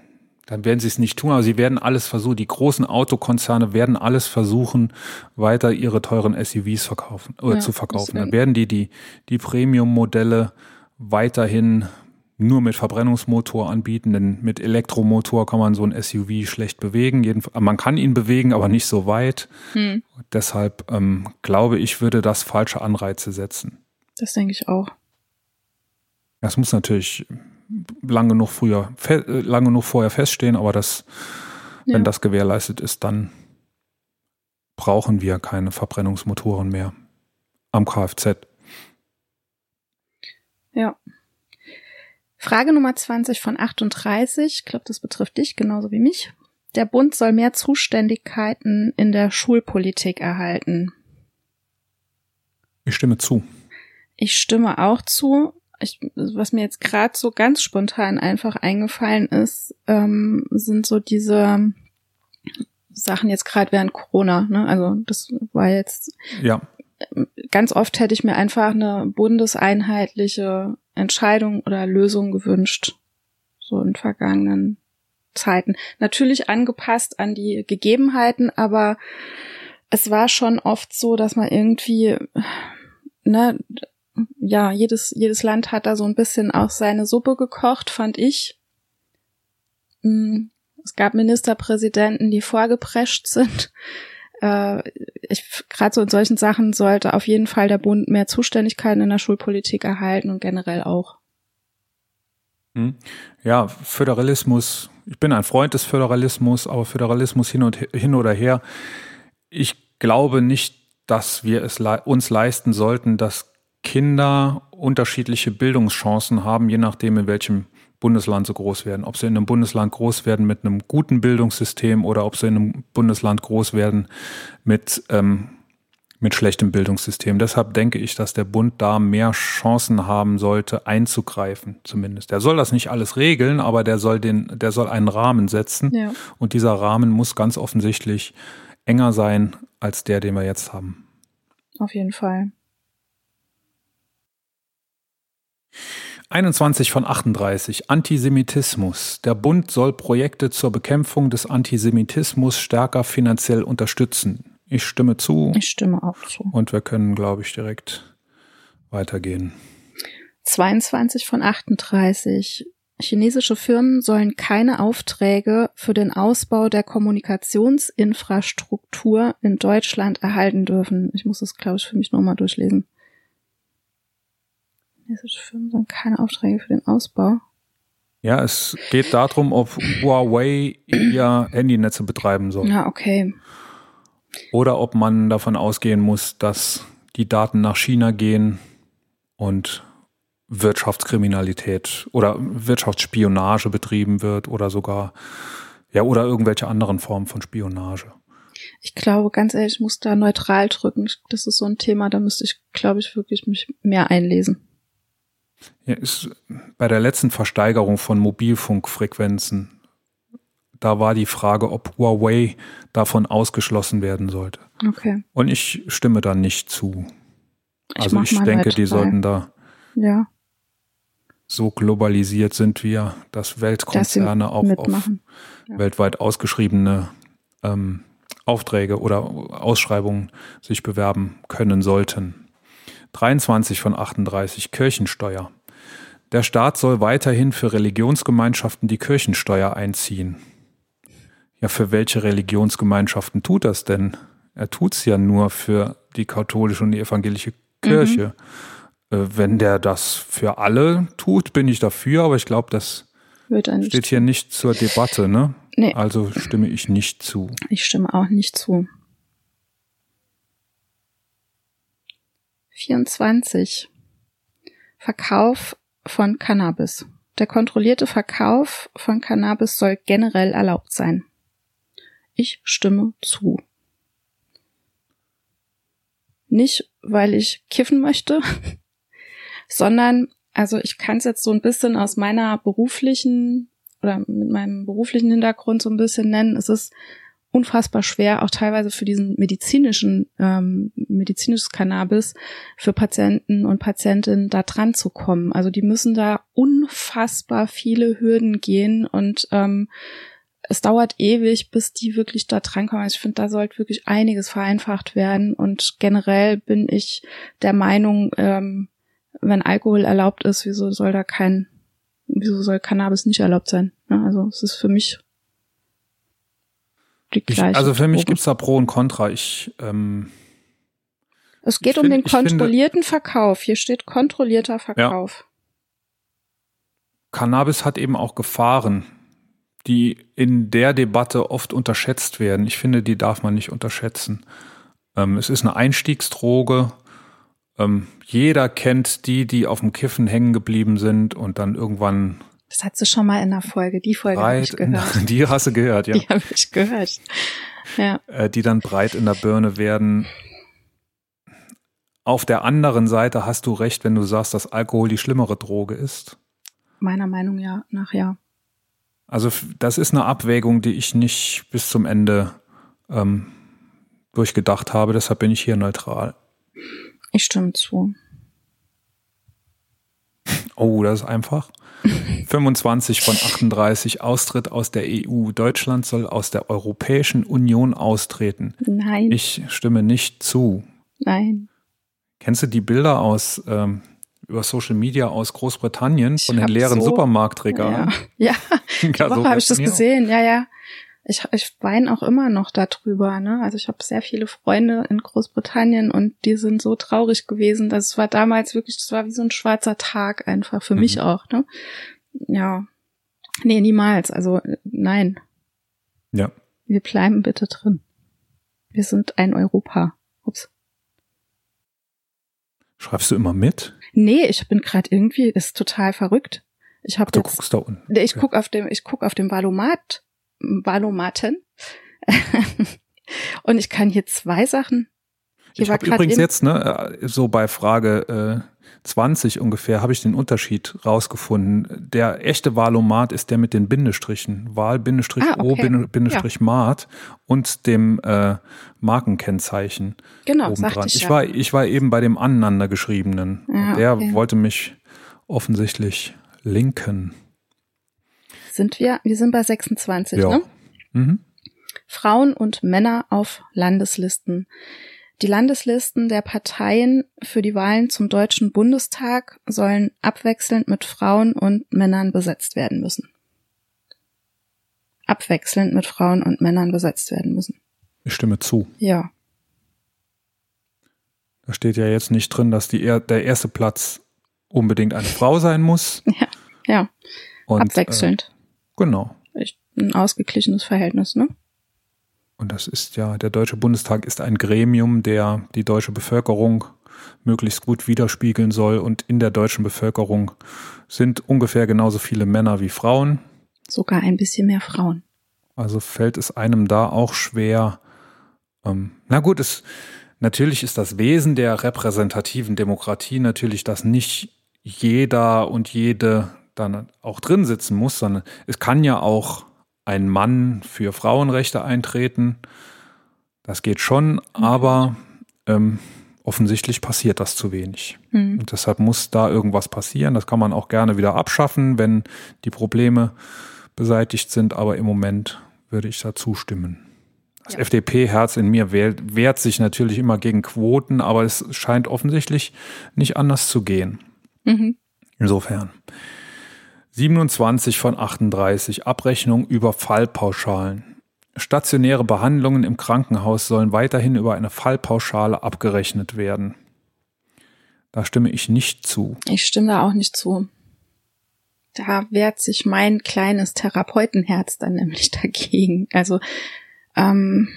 dann werden sie es nicht tun, aber sie werden alles versuchen, die großen Autokonzerne werden alles versuchen, weiter ihre teuren SUVs verkaufen oder Ja, zu verkaufen. Dann werden die die, die Premium-Modelle weiterhin nur mit Verbrennungsmotor anbieten, denn mit Elektromotor kann man so ein SUV schlecht bewegen. Jedenfalls, man kann ihn bewegen, aber nicht so weit. Hm, Deshalb ähm, glaube ich, würde das falsche Anreize setzen. das denke ich auch. Das muss natürlich lang genug früher, äh, lang genug vorher feststehen, aber das, Ja. wenn das gewährleistet ist, dann brauchen wir keine Verbrennungsmotoren mehr am Kfz. Ja. Frage Nummer 20 von 38. Ich glaube, das betrifft dich genauso wie mich. Der Bund soll mehr Zuständigkeiten in der Schulpolitik erhalten. Ich stimme zu. Ich stimme auch zu. Ich, was mir jetzt gerade so ganz spontan einfach eingefallen ist, ähm, sind so diese Sachen jetzt gerade während Corona. Ne? Also das war jetzt Ja, ganz oft hätte ich mir einfach eine bundeseinheitliche Entscheidung oder Lösung gewünscht. so in vergangenen Zeiten. Natürlich angepasst an die Gegebenheiten, aber es war schon oft so, dass man irgendwie, ne, ja, jedes, jedes Land hat da so ein bisschen auch seine Suppe gekocht, fand ich. Mm, es gab Ministerpräsidenten, die vorgeprescht sind. <laughs> Äh, ich, gerade so in solchen Sachen sollte auf jeden Fall der Bund mehr Zuständigkeiten in der Schulpolitik erhalten und generell auch. Hm. Ja, Föderalismus. Ich bin ein Freund des Föderalismus, aber Föderalismus hin und hin oder her. Ich glaube nicht, dass wir es uns leisten sollten, dass Kinder unterschiedliche Bildungschancen haben, je nachdem, in welchem Bundesland sie groß werden. Ob sie in einem Bundesland groß werden mit einem guten Bildungssystem oder ob sie in einem Bundesland groß werden mit, ähm, mit schlechtem Bildungssystem. Deshalb denke ich, dass der Bund da mehr Chancen haben sollte, einzugreifen, zumindest. Der soll das nicht alles regeln, aber der soll den, der soll einen Rahmen setzen. Ja. Und dieser Rahmen muss ganz offensichtlich enger sein als der, den wir jetzt haben. Auf jeden Fall. 21 von 38 Antisemitismus. Der Bund soll Projekte zur Bekämpfung des Antisemitismus stärker finanziell unterstützen. Ich stimme zu. Ich stimme auch zu. Und wir können, glaube ich, direkt weitergehen. 22 von 38 Chinesische Firmen sollen keine Aufträge für den Ausbau der Kommunikationsinfrastruktur in Deutschland erhalten dürfen. Ich muss das, glaube ich, für mich nochmal durchlesen. Chinesische Firmen sollen keine Aufträge für den Ausbau. Ja, es geht darum, ob Huawei ihr Handynetze betreiben soll. Ja, okay. Oder ob man davon ausgehen muss, dass die Daten nach China gehen und Wirtschaftskriminalität oder Wirtschaftsspionage betrieben wird oder sogar, ja, oder irgendwelche anderen Formen von Spionage. Ich glaube, ganz ehrlich, ich muss da neutral drücken. Das ist so ein Thema, da müsste ich, glaube ich, wirklich mich mehr einlesen. Ja, ist bei der letzten Versteigerung von Mobilfunkfrequenzen, da war die Frage, ob Huawei davon ausgeschlossen werden sollte. Okay. Und ich stimme da nicht zu. Ich also ich denke, neutral. die sollten da ja so globalisiert sind wir, dass Weltkonzerne dass auch mitmachen. auf ja. weltweit ausgeschriebene ähm, Aufträge oder Ausschreibungen sich bewerben können sollten. 23 von 38 Kirchensteuer. Der Staat soll weiterhin für Religionsgemeinschaften die Kirchensteuer einziehen. Ja, für welche Religionsgemeinschaften tut das denn? Er tut es ja nur für die katholische und die evangelische Kirche. Mhm. Äh, wenn der das für alle tut, bin ich dafür, aber ich glaube, das steht hier nicht zur Debatte, ne? Nee. Also stimme ich nicht zu. Ich stimme auch nicht zu. 24. Verkauf von Cannabis. Der kontrollierte Verkauf von Cannabis soll generell erlaubt sein. Ich stimme zu. Nicht, weil ich kiffen möchte, <laughs> sondern also ich kann es jetzt so ein bisschen aus meiner beruflichen oder mit meinem beruflichen Hintergrund so ein bisschen nennen. Es ist unfassbar schwer, auch teilweise für diesen medizinischen, ähm, medizinisches Cannabis für Patienten und Patientinnen da dran zu kommen. Also die müssen da unfassbar viele Hürden gehen und ähm, es dauert ewig, bis die wirklich da drankommen. Also ich finde, da sollte wirklich einiges vereinfacht werden und generell bin ich der Meinung, ähm, wenn Alkohol erlaubt ist, wieso soll da kein, wieso soll Cannabis nicht erlaubt sein? Ja, also es ist für mich die gleiche. Ich, also für mich gibt's da Pro und Contra. Ich ähm, es geht um find, den kontrollierten finde, Verkauf. Hier steht kontrollierter Verkauf. Ja. Cannabis hat eben auch Gefahren, die in der Debatte oft unterschätzt werden. Ich finde, die darf man nicht unterschätzen. Ähm, es ist eine Einstiegsdroge ähm, jeder kennt die, die auf dem Kiffen hängen geblieben sind und dann irgendwann. Das hat sie schon mal in der Folge. Die Folge habe ich gehört. <laughs> Die hast du gehört, ja. Die habe ich gehört. Ja. Äh, die dann breit in der Birne werden. Auf der anderen Seite hast du recht, wenn du sagst, dass Alkohol die schlimmere Droge ist. Meiner Meinung ja, nach ja. Also das ist eine Abwägung, die ich nicht bis zum Ende ähm, durchgedacht habe. Deshalb bin ich hier neutral. Ich stimme zu. Oh, das ist einfach. 25 von 38 Austritt aus der EU. Deutschland soll aus der Europäischen Union austreten. Nein. Ich stimme nicht zu. Nein. Kennst du die Bilder aus ähm, über Social Media aus Großbritannien von den leeren so- Supermarktregalen? Ja, ja. <laughs> Ja, Die Woche so habe ich das gesehen, ja, ja. Ich, ich weine auch immer noch darüber, ne? Also ich habe sehr viele Freunde in Großbritannien und die sind so traurig gewesen. Das war damals wirklich, das war wie so ein schwarzer Tag einfach, für mich Mhm. auch, ne? Ja. Nee, niemals. Also nein. Ja. Wir bleiben bitte drin. Wir sind ein Europa. Ups. Schreibst du immer mit? Nee, ich bin gerade irgendwie, ist total verrückt. Ich habe Du jetzt guckst da unten. Ich guck auf dem, ich guck auf dem Valomat, Valomaten. <laughs> und ich kann hier zwei Sachen. Hier Ich habe übrigens jetzt, ne, äh, so bei Frage äh, 20 ungefähr, habe ich den Unterschied rausgefunden. Der echte Wahlomat ist der mit den Bindestrichen. Wahl, Bindestrich, Ah, O, okay. Bin- Bindestrich, Mat und dem äh, Markenkennzeichen Genau, obendran. sagte ich, Ich ja. war, ich war eben bei dem aneinander geschriebenen. Ah, der okay. wollte mich offensichtlich linken. Sind wir, wir sind bei 26, Ja. ne? Mhm. Frauen und Männer auf Landeslisten. Die Landeslisten der Parteien für die Wahlen zum Deutschen Bundestag sollen abwechselnd mit Frauen und Männern besetzt werden müssen. Abwechselnd mit Frauen und Männern besetzt werden müssen. Ich stimme zu. Ja. Da steht ja jetzt nicht drin, dass die, er- der erste Platz unbedingt eine Frau sein muss. <laughs> Ja, Und, abwechselnd. Genau. Echt ein ausgeglichenes Verhältnis, ne? Und das ist ja, der Deutsche Bundestag ist ein Gremium, der die deutsche Bevölkerung möglichst gut widerspiegeln soll. Und in der deutschen Bevölkerung sind ungefähr genauso viele Männer wie Frauen. Sogar ein bisschen mehr Frauen. Also fällt es einem da auch schwer. Ähm, na gut, es, natürlich ist das Wesen der repräsentativen Demokratie natürlich, dass nicht jeder und jede dann auch drin sitzen muss, sondern es kann ja auch ein Mann für Frauenrechte eintreten. Das geht schon, aber ähm, offensichtlich passiert das zu wenig. Hm. Und deshalb muss da irgendwas passieren. Das kann man auch gerne wieder abschaffen, wenn die Probleme beseitigt sind. Aber im Moment würde ich da zustimmen. Das Ja. FDP-Herz in mir wehrt, wehrt sich natürlich immer gegen Quoten, aber es scheint offensichtlich nicht anders zu gehen. Mhm. Insofern. 27 von 38 Abrechnung über Fallpauschalen. Stationäre Behandlungen im Krankenhaus sollen weiterhin über eine Fallpauschale abgerechnet werden. Da stimme ich nicht zu. Ich stimme da auch nicht zu. Da wehrt sich mein kleines Therapeutenherz dann nämlich <laughs> dagegen. Also, ähm,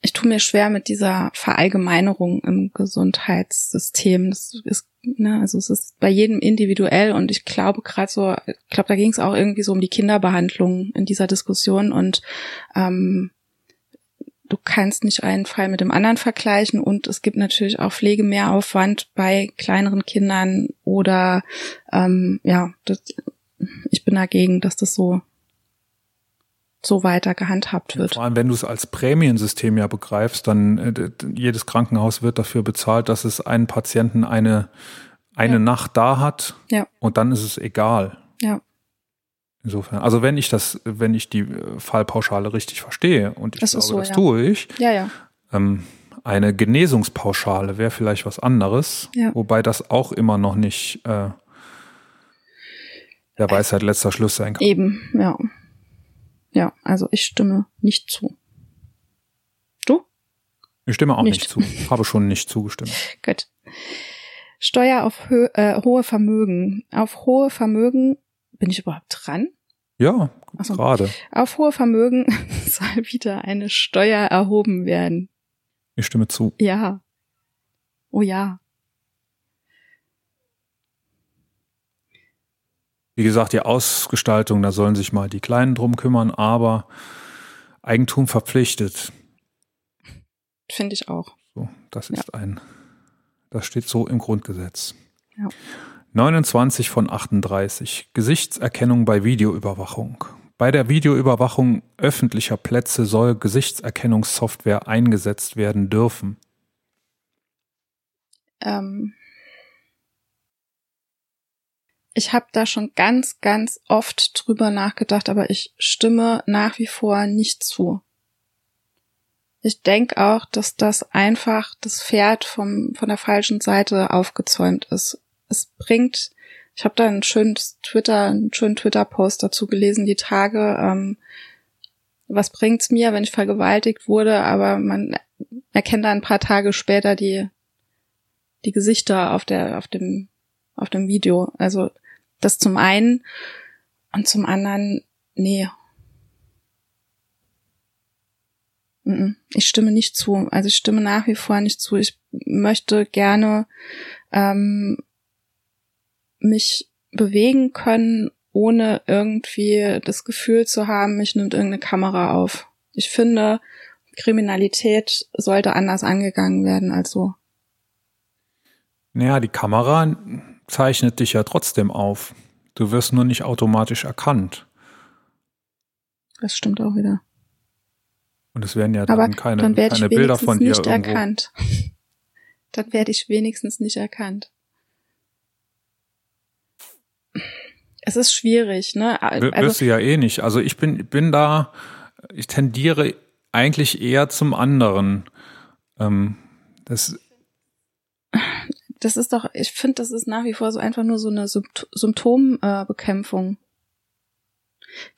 ich tue mir schwer mit dieser Verallgemeinerung im Gesundheitssystem. Das ist, ne, also es ist bei jedem individuell und ich glaube gerade so, ich glaube, da ging es auch irgendwie so um die Kinderbehandlung in dieser Diskussion und ähm, du kannst nicht einen Fall mit dem anderen vergleichen und es gibt natürlich auch Pflegemehraufwand bei kleineren Kindern oder ähm, ja, das, ich bin dagegen, dass das so so weiter gehandhabt wird. Vor allem, wenn du es als Prämiensystem ja begreifst, dann äh, jedes Krankenhaus wird dafür bezahlt, dass es einen Patienten eine, eine Ja. Nacht da hat Ja. und dann ist es egal. Ja. Insofern, also wenn ich das, wenn ich die äh, Fallpauschale richtig verstehe und ich Das glaube, ist so, das ja. tue ich, Ja, ja. ähm, eine Genesungspauschale wäre vielleicht was anderes, Ja. wobei das auch immer noch nicht äh, der Weisheit letzter Schluss sein kann. Eben, ja. Ja, also ich stimme nicht zu. Du? Ich stimme auch nicht, Nicht. zu. Habe schon nicht zugestimmt. <laughs> Gut. Steuer auf hö äh, hohe Vermögen. Auf hohe Vermögen bin ich überhaupt dran? Ja, so. gerade. Auf hohe Vermögen <laughs> soll wieder eine Steuer erhoben werden. Ich stimme zu. Ja. Oh ja. Wie gesagt, die Ausgestaltung, da sollen sich mal die Kleinen drum kümmern, aber Eigentum verpflichtet. Finde ich auch. So, das Ja. ist ein, das steht so im Grundgesetz. Ja. 29 von 38. Gesichtserkennung bei Videoüberwachung. Bei der Videoüberwachung öffentlicher Plätze soll Gesichtserkennungssoftware eingesetzt werden dürfen. Ähm, ich habe da schon ganz, ganz oft drüber nachgedacht, aber ich stimme nach wie vor nicht zu. Ich denke auch, dass das einfach das Pferd vom, von der falschen Seite aufgezäumt ist. Es bringt, ich habe da einen schönen Twitter, einen schönen Twitter-Post dazu gelesen, die Tage, ähm, was bringt's mir, wenn ich vergewaltigt wurde, aber man erkennt dann ein paar Tage später die, die Gesichter auf der, auf dem, auf dem Video. Also, das zum einen und zum anderen, nee. Ich stimme nicht zu. Also ich stimme nach wie vor nicht zu. Ich möchte gerne ähm, mich bewegen können, ohne irgendwie das Gefühl zu haben, mich nimmt irgendeine Kamera auf. Ich finde, Kriminalität sollte anders angegangen werden als so. Naja, die Kamera zeichnet dich ja trotzdem auf. Du wirst nur nicht automatisch erkannt. Das stimmt auch wieder. Und es werden ja dann Aber keine, dann werde keine ich Bilder von dir nicht irgendwo. erkannt. <laughs> dann werde ich wenigstens nicht erkannt. Es ist schwierig, ne? Also Wirst du ja eh nicht. Also ich bin, bin da, ich tendiere eigentlich eher zum anderen. Ähm, das, das ist doch, ich finde, das ist nach wie vor so einfach nur so eine Sympt Symptombekämpfung. Äh.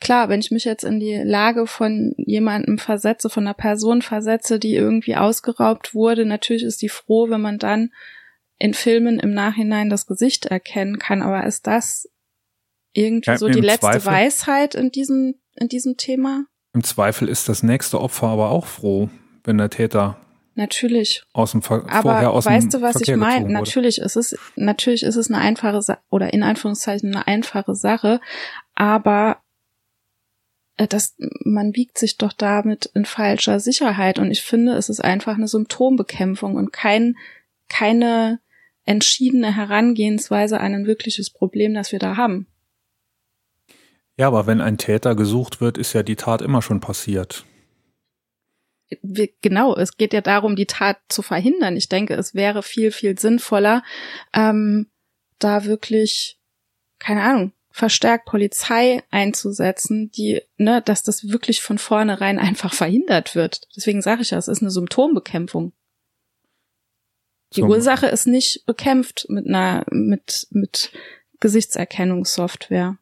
Klar, wenn ich mich jetzt in die Lage von jemandem versetze, von einer Person versetze, die irgendwie ausgeraubt wurde, natürlich ist die froh, wenn man dann in Filmen im Nachhinein das Gesicht erkennen kann. Aber ist das irgendwie Ja, so die letzte Zweifel- Weisheit in diesem, in diesem Thema? Im Zweifel ist das nächste Opfer aber auch froh, wenn der Täter Natürlich. aus dem Ver Aber vorher aus weißt dem du, was Verkehr ich meine? Natürlich ist es, natürlich ist es eine einfache Sache, oder in Anführungszeichen eine einfache Sache, aber äh, das, man wiegt sich doch damit in falscher Sicherheit und ich finde, es ist einfach eine Symptombekämpfung und kein, keine entschiedene Herangehensweise an ein wirkliches Problem, das wir da haben. Ja, aber wenn ein Täter gesucht wird, ist ja die Tat immer schon passiert. Wir, genau, es geht ja darum, die Tat zu verhindern. Ich denke, es wäre viel, viel sinnvoller, ähm, da wirklich, keine Ahnung, verstärkt Polizei einzusetzen, die, ne, dass das wirklich von vornherein einfach verhindert wird. Deswegen sage ich ja, es ist eine Symptombekämpfung. Die Zum- Ursache ist nicht bekämpft mit einer, mit, mit Gesichtserkennungssoftware.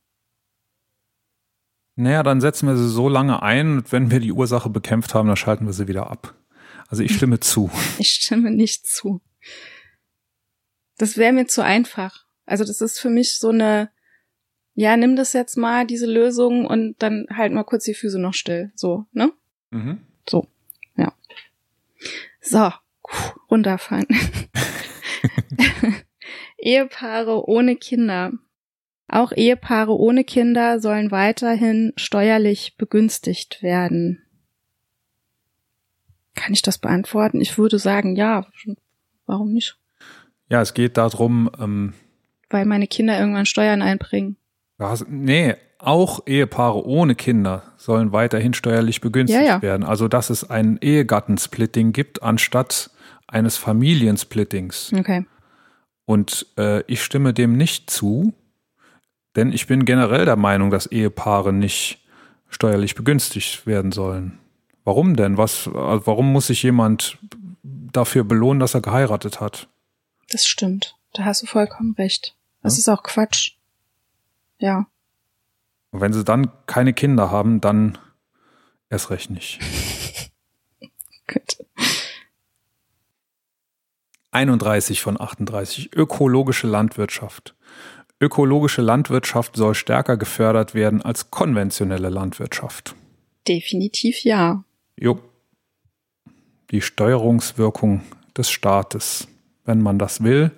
Naja, dann setzen wir sie so lange ein und wenn wir die Ursache bekämpft haben, dann schalten wir sie wieder ab. Also ich stimme zu. <laughs> Ich stimme nicht zu. Das wäre mir zu einfach. Also das ist für mich so eine, ja, nimm das jetzt mal, diese Lösung, und dann halt mal kurz die Füße noch still. So, ne? Mhm. So, puh, runterfahren. <laughs> <laughs> Ehepaare ohne Kinder. Auch Ehepaare ohne Kinder sollen weiterhin steuerlich begünstigt werden. Kann ich das beantworten? Ich würde sagen, ja. Warum nicht? Ja, es geht darum, ähm, Weil meine Kinder irgendwann Steuern einbringen. was, nee, auch Ehepaare ohne Kinder sollen weiterhin steuerlich begünstigt Ja, ja. werden. Also dass es ein Ehegattensplitting gibt anstatt eines Familiensplittings. Okay. Und äh, ich stimme dem nicht zu, denn ich bin generell der Meinung, dass Ehepaare nicht steuerlich begünstigt werden sollen. Warum denn? Was, also warum muss sich jemand dafür belohnen, dass er geheiratet hat? Das stimmt. Da hast du vollkommen recht. Das Ja. ist auch Quatsch. Ja. Und wenn sie dann keine Kinder haben, dann erst recht nicht. <laughs> Gut. 31 von 38. Ökologische Landwirtschaft. Ökologische Landwirtschaft soll stärker gefördert werden als konventionelle Landwirtschaft. Definitiv ja. Jo. Die Steuerungswirkung des Staates. Wenn man das will,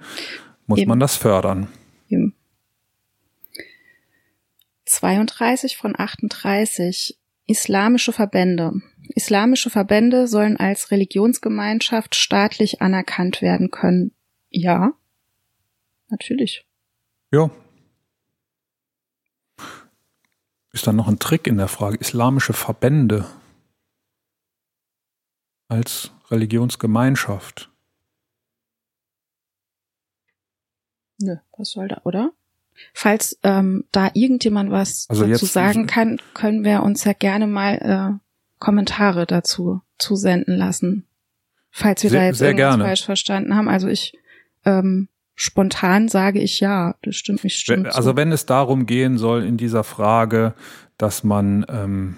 muss Eben. man das fördern. Eben. 32 von 38. Islamische Verbände. Islamische Verbände sollen als Religionsgemeinschaft staatlich anerkannt werden können. Ja. Natürlich. Ja. Ist dann noch ein Trick in der Frage. Islamische Verbände als Religionsgemeinschaft. Nö, was soll da, oder? Falls ähm, da irgendjemand was Also dazu jetzt- sagen kann, können wir uns ja gerne mal äh, Kommentare dazu zusenden lassen. Falls wir Sehr- da jetzt irgendwas gerne. falsch verstanden haben. Also ich ähm, spontan sage ich ja, das stimmt, ich stimme Wenn, zu. also wenn es darum gehen soll in dieser Frage, dass man ähm,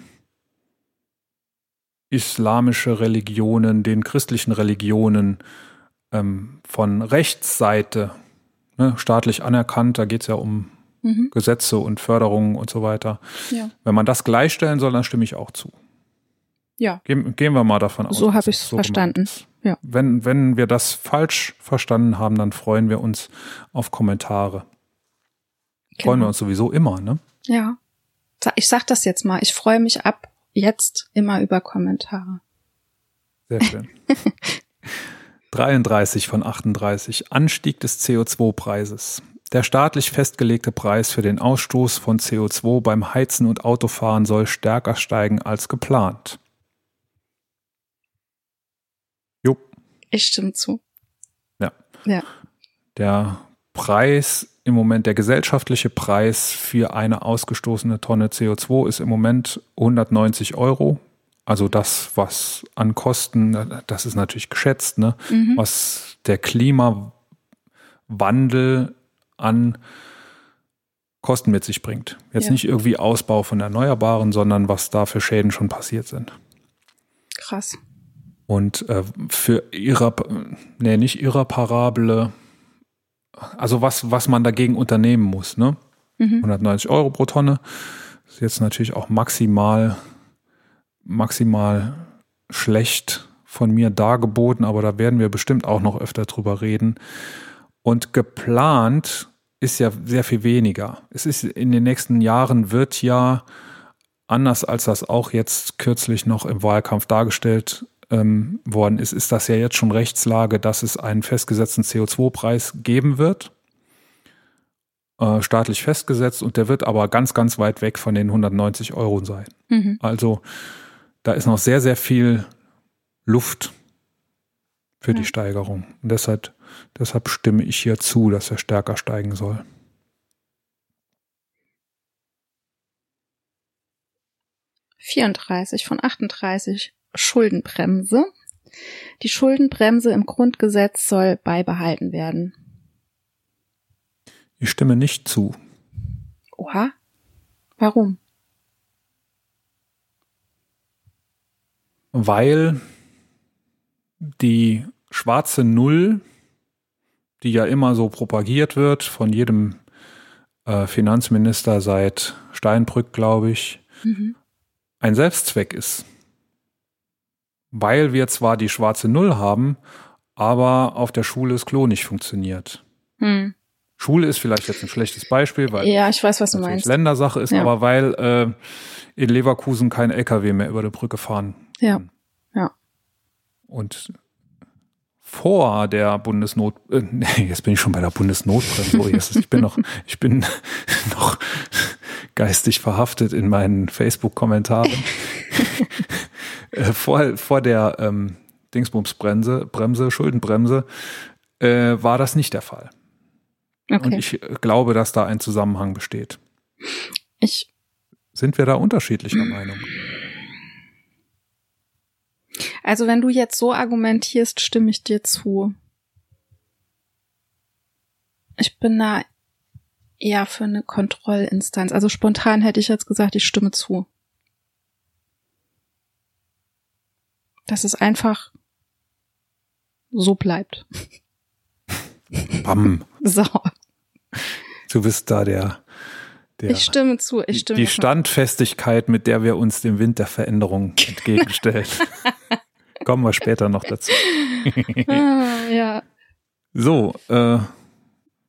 islamische Religionen, den christlichen Religionen ähm, von Rechtsseite, ne, staatlich anerkannt, da geht es ja um mhm. Gesetze und Förderungen und so weiter. Ja. Wenn man das gleichstellen soll, dann stimme ich auch zu. Ja. Gehen, gehen wir mal davon aus. So dass hab es gemeint verstanden. Ja. Wenn, wenn wir das falsch verstanden haben, dann freuen wir uns auf Kommentare. Freuen wir Genau. uns sowieso immer, ne? Ja. Ich sag das jetzt mal. Ich freue mich ab jetzt immer über Kommentare. Sehr schön. <laughs> 33 von 38. Anstieg des CO2-Preises. Der staatlich festgelegte Preis für den Ausstoß von CO2 beim Heizen und Autofahren soll stärker steigen als geplant. Jo, Ich stimme zu. Ja. Ja. der Preis im Moment, der gesellschaftliche Preis für eine ausgestoßene Tonne CO2 ist im Moment 190 Euro. Also das, was an Kosten, das ist natürlich geschätzt, ne? Mhm. was der Klimawandel an Kosten mit sich bringt. Jetzt Ja. nicht irgendwie Ausbau von Erneuerbaren, sondern was da für Schäden schon passiert sind. Krass. Und äh, für irrep nee, nicht irreparable, also was, was man dagegen unternehmen muss, ne? Mhm. 190 Euro pro Tonne. Ist jetzt natürlich auch maximal, maximal schlecht von mir dargeboten, aber da werden wir bestimmt auch noch öfter drüber reden. Und geplant ist ja sehr viel weniger. Es ist in den nächsten Jahren wird ja anders als das auch jetzt kürzlich noch im Wahlkampf dargestellt ähm, worden ist, ist das ja jetzt schon Rechtslage, dass es einen festgesetzten CO2-Preis geben wird, äh, staatlich festgesetzt, und der wird aber ganz, ganz weit weg von den 190 Euro sein. Mhm. Also da ist noch sehr, sehr viel Luft für Ja. die Steigerung. Und deshalb, deshalb stimme ich hier zu, dass er stärker steigen soll. vierunddreißig von 38 Schuldenbremse. Die Schuldenbremse im Grundgesetz soll beibehalten werden. Ich stimme nicht zu. Oha. Warum? weil die schwarze Null, die ja immer so propagiert wird von jedem äh, Finanzminister seit Steinbrück, glaube ich, Mhm. ein Selbstzweck ist. Weil wir zwar die schwarze Null haben, aber auf der Schule das Klo nicht funktioniert. Hm. Schule ist vielleicht jetzt ein schlechtes Beispiel, weil Ja, ich weiß, was du meinst. Ländersache ist, Ja. aber weil äh, in Leverkusen kein LKW mehr über die Brücke fahren Ja, ja. Und vor der Bundesnot, äh, <laughs> nee, jetzt bin ich schon bei der Bundesnotbremse. Oh, jetzt, ich bin noch, <laughs> ich bin <laughs> noch geistig verhaftet in meinen Facebook-Kommentaren. Äh, vor, vor der ähm, Dingsbumsbremse, Bremse, Schuldenbremse, äh, war das nicht der Fall. Und Okay. ich äh, glaube, dass da ein Zusammenhang besteht. Ich, Sind wir da unterschiedlicher Meinung? also wenn du jetzt so argumentierst, stimme ich dir zu. Ich bin da eher für eine Kontrollinstanz. Also spontan hätte ich jetzt gesagt, ich stimme zu. Dass es einfach so bleibt. <laughs> Bam. So, Du bist da der, der ich stimme zu. Ich stimme die. Standfestigkeit, mit der wir uns dem Wind der Veränderung <laughs> entgegenstellen. Kommen wir später noch dazu. <laughs> Ah, ja. So, äh,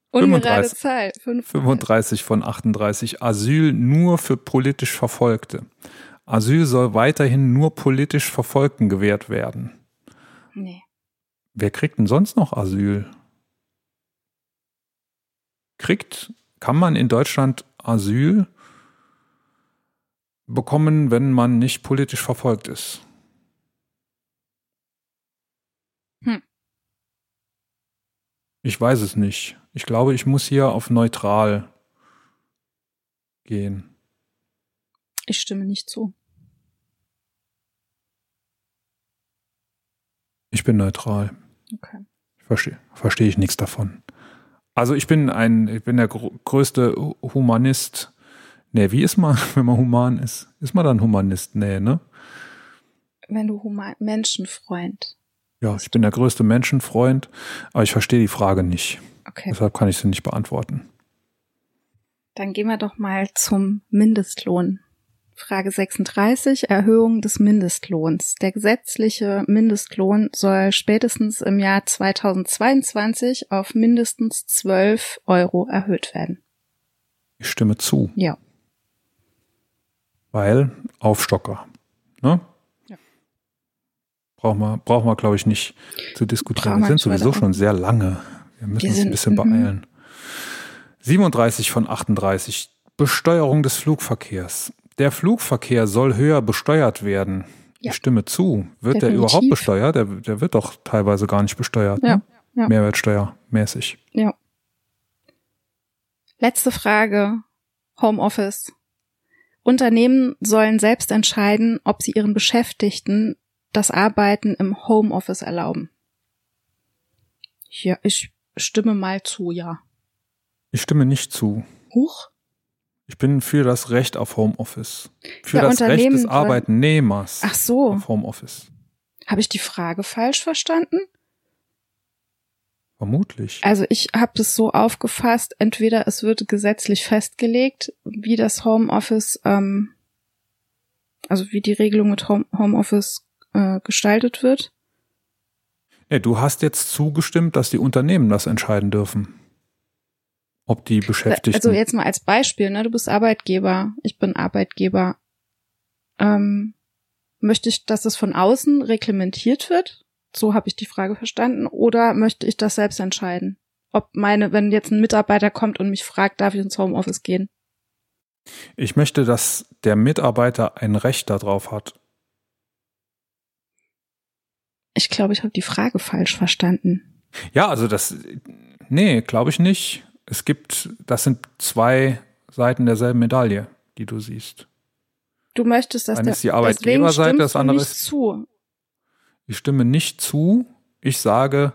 Ungerade 35. Zahl. 35. 35 von 38. Asyl nur für politisch Verfolgte. Asyl soll weiterhin nur politisch Verfolgten gewährt werden. Nee. Wer kriegt denn sonst noch Asyl? Kriegt, kann man in Deutschland Asyl bekommen, wenn man nicht politisch verfolgt ist? Hm. Ich weiß es nicht. Ich glaube, ich muss hier auf neutral gehen. Ich stimme nicht zu. Ich bin neutral. Okay. Verstehe versteh ich nichts davon. Also ich bin ein, ich bin der gr größte Humanist. Nee, wie ist man, <laughs> wenn man human ist? Ist man dann Humanist? Nee, ne? Wenn du human Menschenfreund. Ja, ich bin der größte Menschenfreund, aber ich verstehe die Frage nicht. Okay. Deshalb kann ich sie nicht beantworten. Dann gehen wir doch mal zum Mindestlohn. Frage 36, Erhöhung des Mindestlohns. Der gesetzliche Mindestlohn soll spätestens im Jahr 2022 auf mindestens 12 Euro erhöht werden. Ich stimme zu. Ja. Weil Aufstocker. Ne? Ja. Brauchen wir, brauchen wir glaube ich, nicht zu diskutieren. Wir sind sowieso schon sehr lange. Wir müssen Wir uns ein bisschen mhm. beeilen. 37 von 38. Besteuerung des Flugverkehrs. Der Flugverkehr soll höher besteuert werden. Ja. Ich stimme zu. Wird der Definitiv. überhaupt besteuert? Der, der wird doch teilweise gar nicht besteuert. Ja, Ne? ja. Mehrwertsteuermäßig. Ja. Letzte Frage. Homeoffice. Unternehmen sollen selbst entscheiden, ob sie ihren Beschäftigten das Arbeiten im Homeoffice erlauben. Ja, ich stimme mal zu, ja. Ich stimme nicht zu. Huch? Ich bin für das Recht auf Homeoffice. Für Ja, das Recht des Arbeitnehmers Ach so. auf Homeoffice. Habe ich die Frage falsch verstanden? Vermutlich. Also ich habe das so aufgefasst, entweder es wird gesetzlich festgelegt, wie das Homeoffice, ähm, also wie die Regelung mit Home Homeoffice äh, gestaltet wird. Nee, du hast jetzt zugestimmt, dass die Unternehmen das entscheiden dürfen. Ob die Beschäftigten. Also jetzt mal als Beispiel, ne, du bist Arbeitgeber, ich bin Arbeitgeber. Ähm, möchte ich, dass es von außen reglementiert wird? So habe ich die Frage verstanden. Oder möchte ich das selbst entscheiden? Ob meine, wenn jetzt ein Mitarbeiter kommt und mich fragt, darf ich ins Homeoffice gehen? ich möchte, dass der Mitarbeiter ein Recht darauf hat. Ich glaube, ich habe die Frage falsch verstanden. Ja, also das, nee, glaube ich nicht. Es gibt, das sind zwei Seiten derselben Medaille, die du siehst. Du möchtest, dass Eine der ist die Arbeitgeberseite, das andere ist- zu. Ich stimme nicht zu. Ich sage,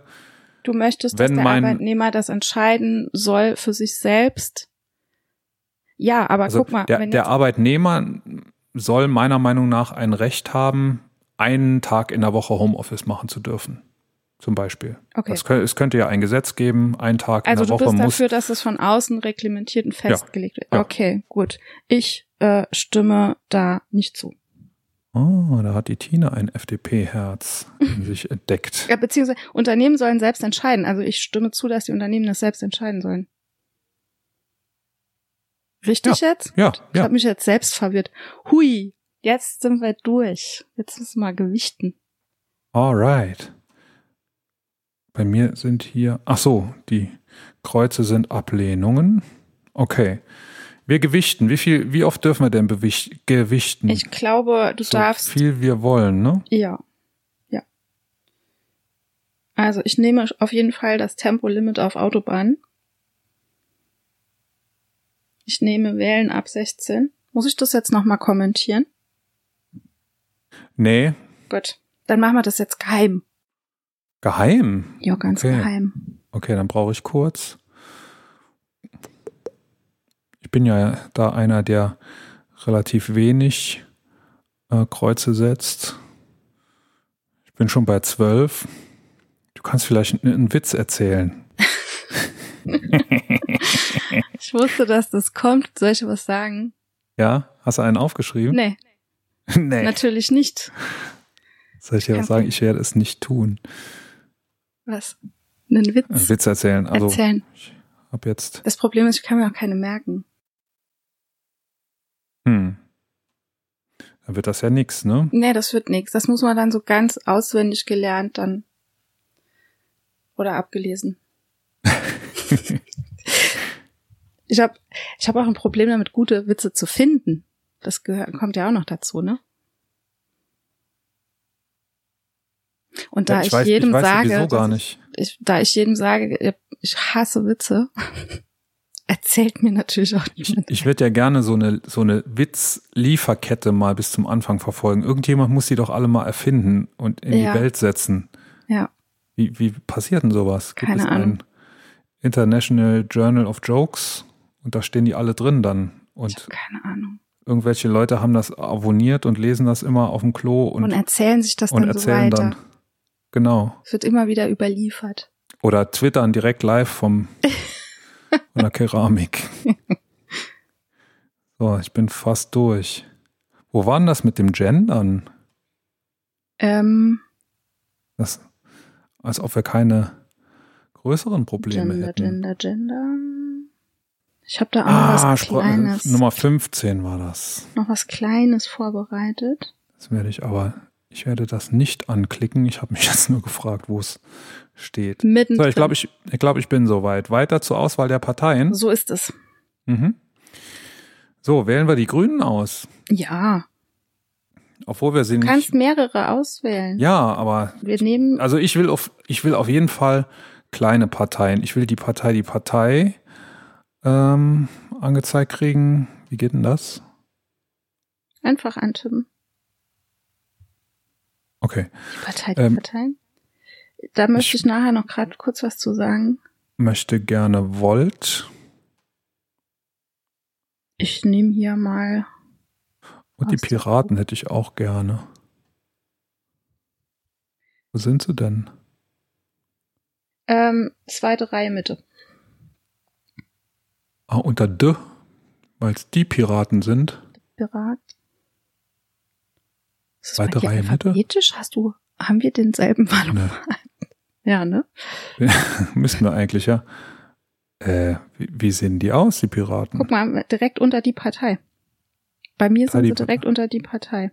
Du möchtest, dass Wenn der mein- Arbeitnehmer das entscheiden soll für sich selbst. Ja, aber also guck mal, der, der Arbeitnehmer soll meiner Meinung nach ein Recht haben, einen Tag in der Woche Homeoffice machen zu dürfen. Zum Beispiel. okay. Könnte, es könnte ja ein Gesetz geben, ein Tag Also in der du Woche bist muss. dafür, dass es von außen reglementiert und festgelegt wird. ja. Okay, gut. Ich äh, stimme da nicht zu. Oh, da hat die Tina ein FDP-Herz in <laughs> sich entdeckt. Ja, beziehungsweise Unternehmen sollen selbst entscheiden. Also ich stimme zu, dass die Unternehmen das selbst entscheiden sollen. Richtig jetzt? Ja, Ich ja. habe mich jetzt selbst verwirrt. Hui, jetzt sind wir durch. Jetzt müssen wir gewichten. Alright. Bei mir sind hier, ach so, die Kreuze sind Ablehnungen. Okay. Wir gewichten. Wie viel, wie oft dürfen wir denn gewichten? Ich glaube, du so darfst. viel wir wollen, ne? Ja. Ja. Also ich nehme auf jeden Fall das Tempolimit auf Autobahn. Ich nehme Wählen ab 16. Muss ich das jetzt nochmal kommentieren? Nee, Gut. Dann machen wir das jetzt geheim. Geheim. Ja, ganz Okay. geheim. Okay, dann brauche ich kurz. Ich bin ja da einer, der relativ wenig äh, Kreuze setzt. Ich bin schon bei zwölf. Du kannst vielleicht einen, einen Witz erzählen. <laughs> Ich wusste, dass das kommt. Soll ich was sagen? Ja? Hast du einen aufgeschrieben? Nee, <laughs> nee. natürlich nicht. Soll ich dir was sagen? Ich werde es nicht tun. Was? Einen Witz Einen Witz erzählen. Also erzählen. habe jetzt. Das Problem ist, ich kann mir auch keine merken. Hm. Dann wird das ja nix, ne? Nee, das wird nichts. Das muss man dann so ganz auswendig gelernt dann oder abgelesen. <laughs> ich habe ich hab auch ein Problem damit, gute Witze zu finden. Das gehört, kommt ja auch noch dazu, ne? Und da Ja, ich, ich weiß, jedem ich weiß sage. Ich, ich, da ich jedem sage, ich hasse Witze, <laughs> erzählt mir natürlich auch niemand. ich würde ja gerne so eine, so eine Witz-Lieferkette mal bis zum Anfang verfolgen. Irgendjemand muss die doch alle mal erfinden und in Ja. die Welt setzen. Ja, Wie, wie passiert denn sowas? Gibt Keine es Ahnung. ein International Journal of Jokes und da stehen die alle drin dann. Und keine Ahnung. irgendwelche Leute haben das abonniert und lesen das immer auf dem Klo und, Und, erzählen sich das und dann so erzählen weiter. dann. Genau. Es wird immer wieder überliefert. Oder twittern direkt live vom, <laughs> von der Keramik. So, ich bin fast durch. Wo war denn das mit dem Gendern? Ähm, Das, als ob wir keine größeren Probleme Gender, hätten. Gender, Gender. Ich habe da auch noch ah, was Kleines, Nummer 15 war das. noch was Kleines vorbereitet. Das werde ich aber, ich werde das nicht anklicken. Ich habe mich <laughs> jetzt nur gefragt, wo es steht. Mitten. So, ich glaube, ich, ich, glaube, ich bin soweit. Weiter zur Auswahl der Parteien. so ist es. Mhm. So, wählen wir die Grünen aus. Ja, Obwohl wir sie du kannst nicht. mehrere auswählen. Ja, aber Wir nehmen also ich will auf, ich will auf jeden Fall kleine Parteien. Ich will die Partei, die Partei ähm, angezeigt kriegen. Wie geht denn das? einfach antippen. Okay. Die Partei, Ähm, Parteien. Da möchte ich- ich nachher noch gerade kurz was zu sagen. Möchte gerne Volt Ich nehme hier mal. und die Piraten hätte ich auch gerne. Wo sind sie denn? Ähm, zweite Reihe Mitte. Ah, unter D, weil es die Piraten sind. Pirat. Ist das Zweite Reihe Mitte? alphabetisch? Hast du, haben wir denselben Wahlomat? <laughs> Ne, Ja, <laughs> ne? müssten wir eigentlich, ja. Äh, wie, wie sehen die aus, die Piraten? Guck mal, direkt unter die Partei. Bei mir Ah, sind sie direkt unter die Partei.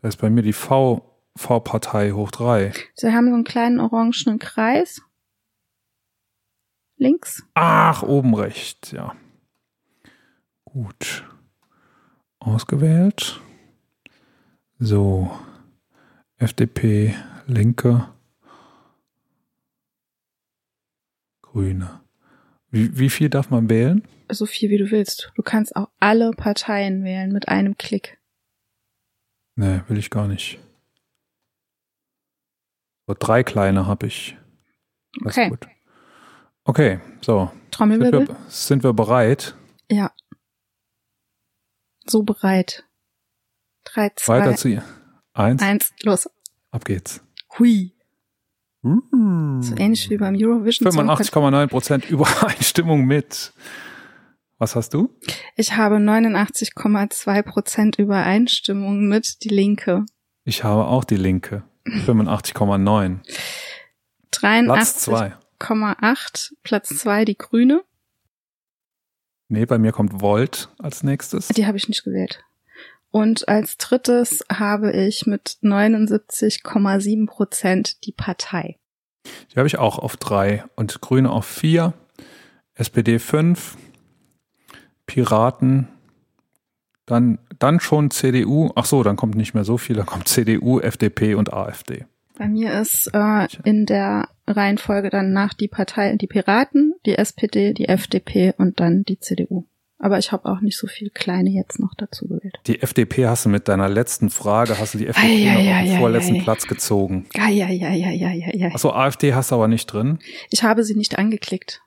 Da ist bei mir die V, V-Partei hoch drei. Sie haben so einen kleinen orangenen Kreis. Links. Ach, oben rechts, ja. Gut. Ausgewählt. So. FDP, Linke, Grüne. Wie, wie viel darf man wählen? So viel wie du willst. Du kannst auch alle Parteien wählen mit einem Klick. Nee, will ich gar nicht. So, drei kleine habe ich. Das Okay. gut. Okay, so. Sind Trommelwirbel. wir, sind wir bereit? Ja. So bereit. Drei, zwei, Weiter zu ihr. Eins, eins, los. ab geht's. Hui. Uh. So ähnlich wie beim Eurovision Song Contest. 85,9 Prozent <laughs> Übereinstimmung mit. Was hast du? Ich habe 89,2 Prozent Übereinstimmung mit die Linke. Ich habe auch die Linke. 85,9. Platz 2. 83,8. Platz 2 die Grüne. Nee, bei mir kommt Volt als nächstes. Die habe ich nicht gewählt. Und als drittes habe ich mit 79,7 Prozent die Partei. Die habe ich auch auf drei und Grüne auf vier, SPD fünf, Piraten, dann, dann schon CDU. Ach so, dann kommt nicht mehr so viel, dann kommt CDU, FDP und AfD. Bei mir ist äh, in der Reihenfolge dann nach die Partei die Piraten, die SPD, die FDP und dann die CDU. Aber ich habe auch nicht so viel kleine jetzt noch dazu gewählt. Die FDP hast du mit deiner letzten Frage, hast du die FDP Ei, noch ei, auf den ei, vorletzten ei. Platz gezogen. Ja, ja, ja, ja, ja, ja, ja. Ach so, AfD hast du aber nicht drin. Ich habe sie nicht angeklickt.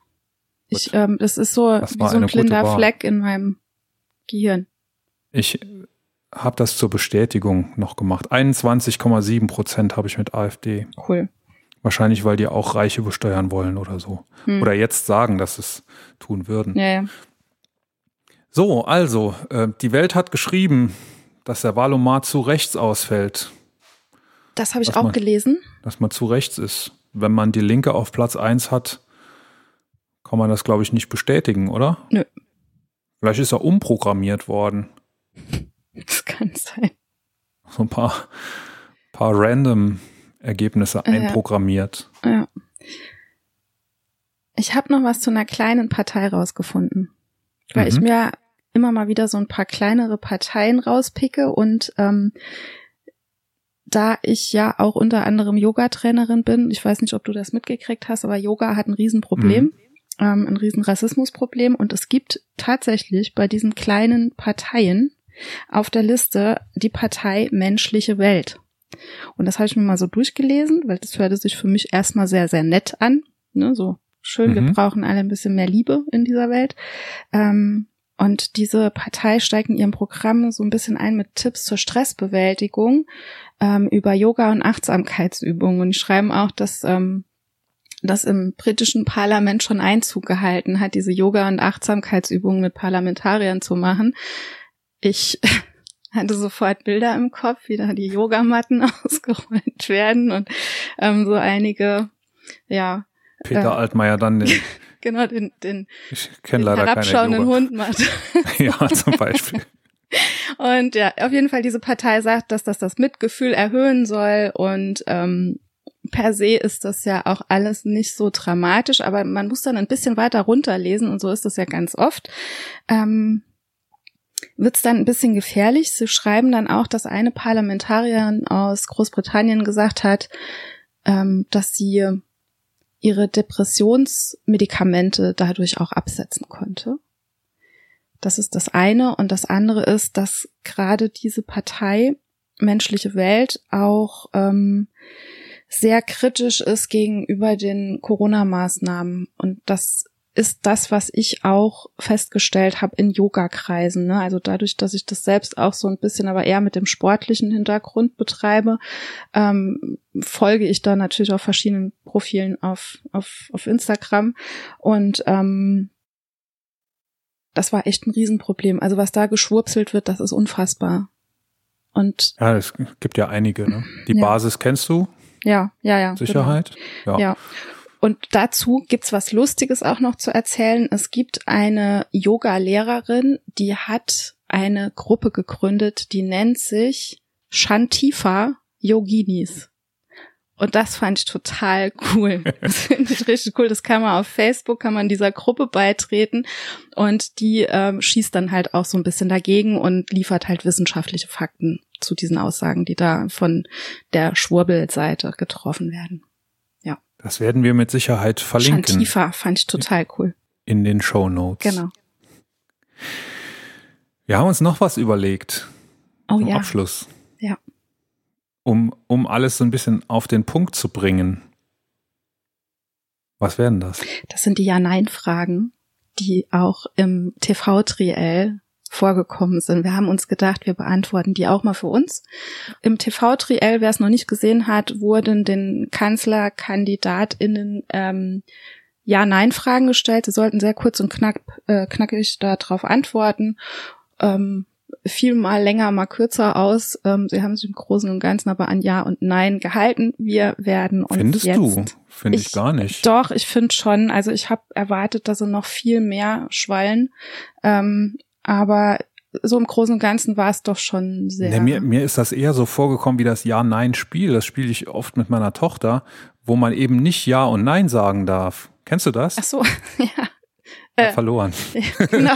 Ich, ähm, das ist so Das wie so ein blinder. Fleck in meinem Gehirn. Ich habe das zur Bestätigung noch gemacht. 21,7 Prozent habe ich mit AfD. Cool. Wahrscheinlich, weil die auch Reiche besteuern wollen oder so. Hm. Oder jetzt sagen, dass es tun würden. Ja, ja. So, also, äh, die Welt hat geschrieben, dass der Wahlomat zu rechts ausfällt. Das habe ich Was auch man- gelesen. Dass man zu rechts ist. Wenn man die Linke auf Platz 1 hat, kann man das, glaube ich, nicht bestätigen, oder? Nö. Vielleicht ist er umprogrammiert worden. <laughs> Das kann sein. So ein paar, paar random Ergebnisse Ja. einprogrammiert. Ja. Ich habe noch was zu einer kleinen Partei rausgefunden. Weil Mhm. ich mir immer mal wieder so ein paar kleinere Parteien rauspicke und ähm, da ich ja auch unter anderem Yoga-Trainerin bin, ich weiß nicht, ob du das mitgekriegt hast, aber Yoga hat ein Riesenproblem. ähm, ein riesen Rassismusproblem und es gibt tatsächlich bei diesen kleinen Parteien auf der Liste die Partei Menschliche Welt. Und das habe ich mir mal so durchgelesen, weil das hörte sich für mich erstmal sehr, sehr nett an. Ne, so schön, mhm. wir brauchen alle ein bisschen mehr Liebe in dieser Welt. Ähm, und diese Partei steigt in ihrem Programm so ein bisschen ein mit Tipps zur Stressbewältigung ähm, über Yoga und Achtsamkeitsübungen. Und die schreiben auch, dass ähm, das im britischen Parlament schon Einzug gehalten hat, diese Yoga- und Achtsamkeitsübungen mit Parlamentariern zu machen. Ich <laughs> hatte sofort Bilder im Kopf, wie da die Yogamatten <laughs> ausgerollt werden und ähm, so einige, ja. Peter äh, Altmaier dann den <laughs> genau, den, den, leider herabschauenden Hund macht. <laughs> ja, zum Beispiel. Und ja, auf jeden Fall diese Partei sagt, dass das das Mitgefühl erhöhen soll und ähm, per se ist das ja auch alles nicht so dramatisch, aber man muss dann ein bisschen weiter runterlesen und so ist das ja ganz oft. Ähm, wird es dann ein bisschen gefährlich. Sie schreiben dann auch, dass eine Parlamentarierin aus Großbritannien gesagt hat, ähm, dass sie ihre Depressionsmedikamente dadurch auch absetzen konnte. Das ist das eine. Und das andere ist, dass gerade diese Partei menschliche Welt auch ähm, sehr kritisch ist gegenüber den Corona-Maßnahmen. Und das ist das, was ich auch festgestellt habe in Yoga-Kreisen. Ne? Also dadurch, dass ich das selbst auch so ein bisschen, aber eher mit dem sportlichen Hintergrund betreibe, ähm, folge ich da natürlich auf verschiedenen Profilen auf, auf, auf Instagram. Und ähm, das war echt ein Riesenproblem. Also was da geschwurzelt wird, das ist unfassbar. Und ja, es gibt ja einige. Ne? Die ja. Basis kennst du? Ja, ja, ja. Sicherheit? Genau. Ja. ja. Und dazu gibt's was Lustiges auch noch zu erzählen. Es gibt eine Yoga-Lehrerin, die hat eine Gruppe gegründet, die nennt sich Shantifa Yoginis. Und das fand ich total cool. <laughs> Das finde ich richtig cool. Das kann man auf Facebook, kann man dieser Gruppe beitreten und die ähm, schießt dann halt auch so ein bisschen dagegen und liefert halt wissenschaftliche Fakten zu diesen Aussagen, die da von der Schwurbelseite getroffen werden. Das werden wir mit Sicherheit verlinken. Shantifa fand ich total cool. In den Show Notes. Genau. Wir haben uns noch was überlegt. Oh zum ja. Abschluss. Ja. Um, um alles so ein bisschen auf den Punkt zu bringen. Was werden das? Das sind die Ja-Nein-Fragen, die auch im TV-Triell vorgekommen sind. Wir haben uns gedacht, wir beantworten die auch mal für uns. Im TV-Triell, wer es noch nicht gesehen hat, wurden den Kanzlerkandidatinnen ähm, Ja-Nein-Fragen gestellt. Sie sollten sehr kurz und knack, äh, knackig darauf antworten. Ähm, viel mal länger, mal kürzer aus. Ähm, sie haben sich im Großen und Ganzen aber an Ja und Nein gehalten. Wir werden uns Findest jetzt. du? Finde ich, ich, gar nicht. Doch, ich finde schon. Also ich habe erwartet, dass sie noch viel mehr schwallen. Ähm, aber so im Großen und Ganzen war es doch schon sehr. Nee, mir, mir ist das eher so vorgekommen wie das Ja-Nein-Spiel. Das spiele ich oft mit meiner Tochter, wo man eben nicht Ja und Nein sagen darf. Kennst du das? Ach so, <laughs> ja. äh, verloren. Ja, <laughs> genau.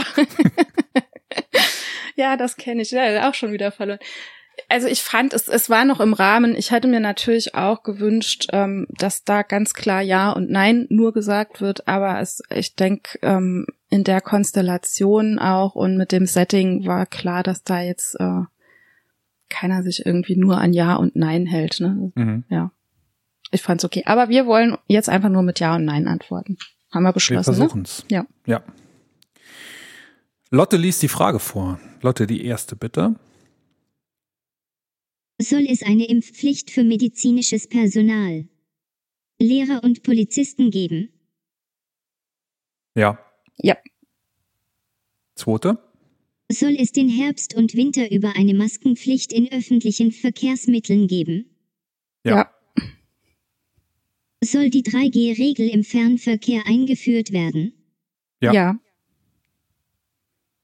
<laughs> ja, das kenne ich. Ja, auch schon wieder verloren also ich fand, es, es war noch im Rahmen. Ich hätte mir natürlich auch gewünscht, ähm, dass da ganz klar Ja und Nein nur gesagt wird. Aber es, ich denke, ähm, in der Konstellation auch und mit dem Setting war klar, dass da jetzt äh, keiner sich irgendwie nur an Ja und Nein hält. Ne? Mhm. Ja. Ich fand's okay. Aber wir wollen jetzt einfach nur mit Ja und Nein antworten. Haben wir beschlossen. Wir versuchen's. Ne? Ja. Ja. Lotte liest die Frage vor. Lotte, die erste bitte. Soll es eine Impfpflicht für medizinisches Personal, Lehrer und Polizisten geben? Ja. Ja. Zweite. Soll es den Herbst und Winter über eine Maskenpflicht in öffentlichen Verkehrsmitteln geben? Ja. ja. Soll die 3G-Regel im Fernverkehr eingeführt werden? Ja. ja.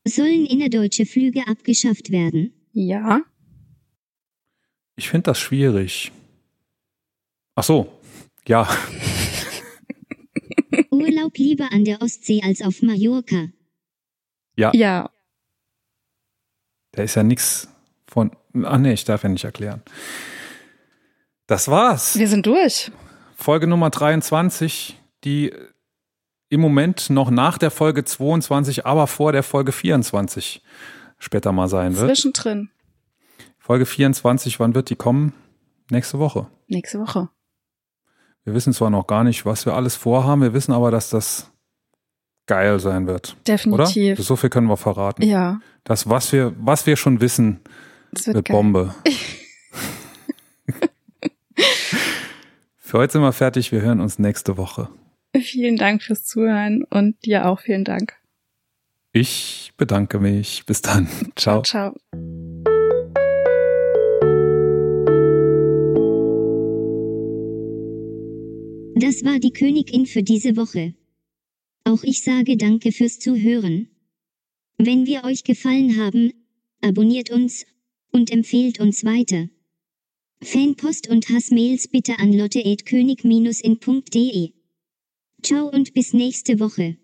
Sollen innerdeutsche Flüge abgeschafft werden? Ja. Ich finde das schwierig. Ach so, ja. Urlaub lieber an der Ostsee als auf Mallorca. Ja. Ja. Da ist ja nichts von. Ach nee, ich darf ja nicht erklären. Das war's. Wir sind durch. Folge Nummer 23, die im Moment noch nach der Folge 22, aber vor der Folge 24 später mal sein wird. Zwischendrin. Folge 24, wann wird die kommen? Nächste Woche. Nächste Woche. Wir wissen zwar noch gar nicht, was wir alles vorhaben, wir wissen aber, dass das geil sein wird. Definitiv. Oder? So viel können wir verraten. Ja. Das, was wir, was wir schon wissen, Das wird wird. Bombe. <laughs> <laughs> Für heute sind wir fertig. Wir hören uns nächste Woche. Vielen Dank fürs Zuhören und dir auch vielen Dank. Ich bedanke mich. Bis dann. Ciao. Ciao. Das war die Königin für diese Woche. Auch ich sage danke fürs Zuhören. Wenn wir euch gefallen haben, abonniert uns und empfehlt uns weiter. Fanpost und Hassmails bitte an lotte.könig-in.de. Ciao und bis nächste Woche.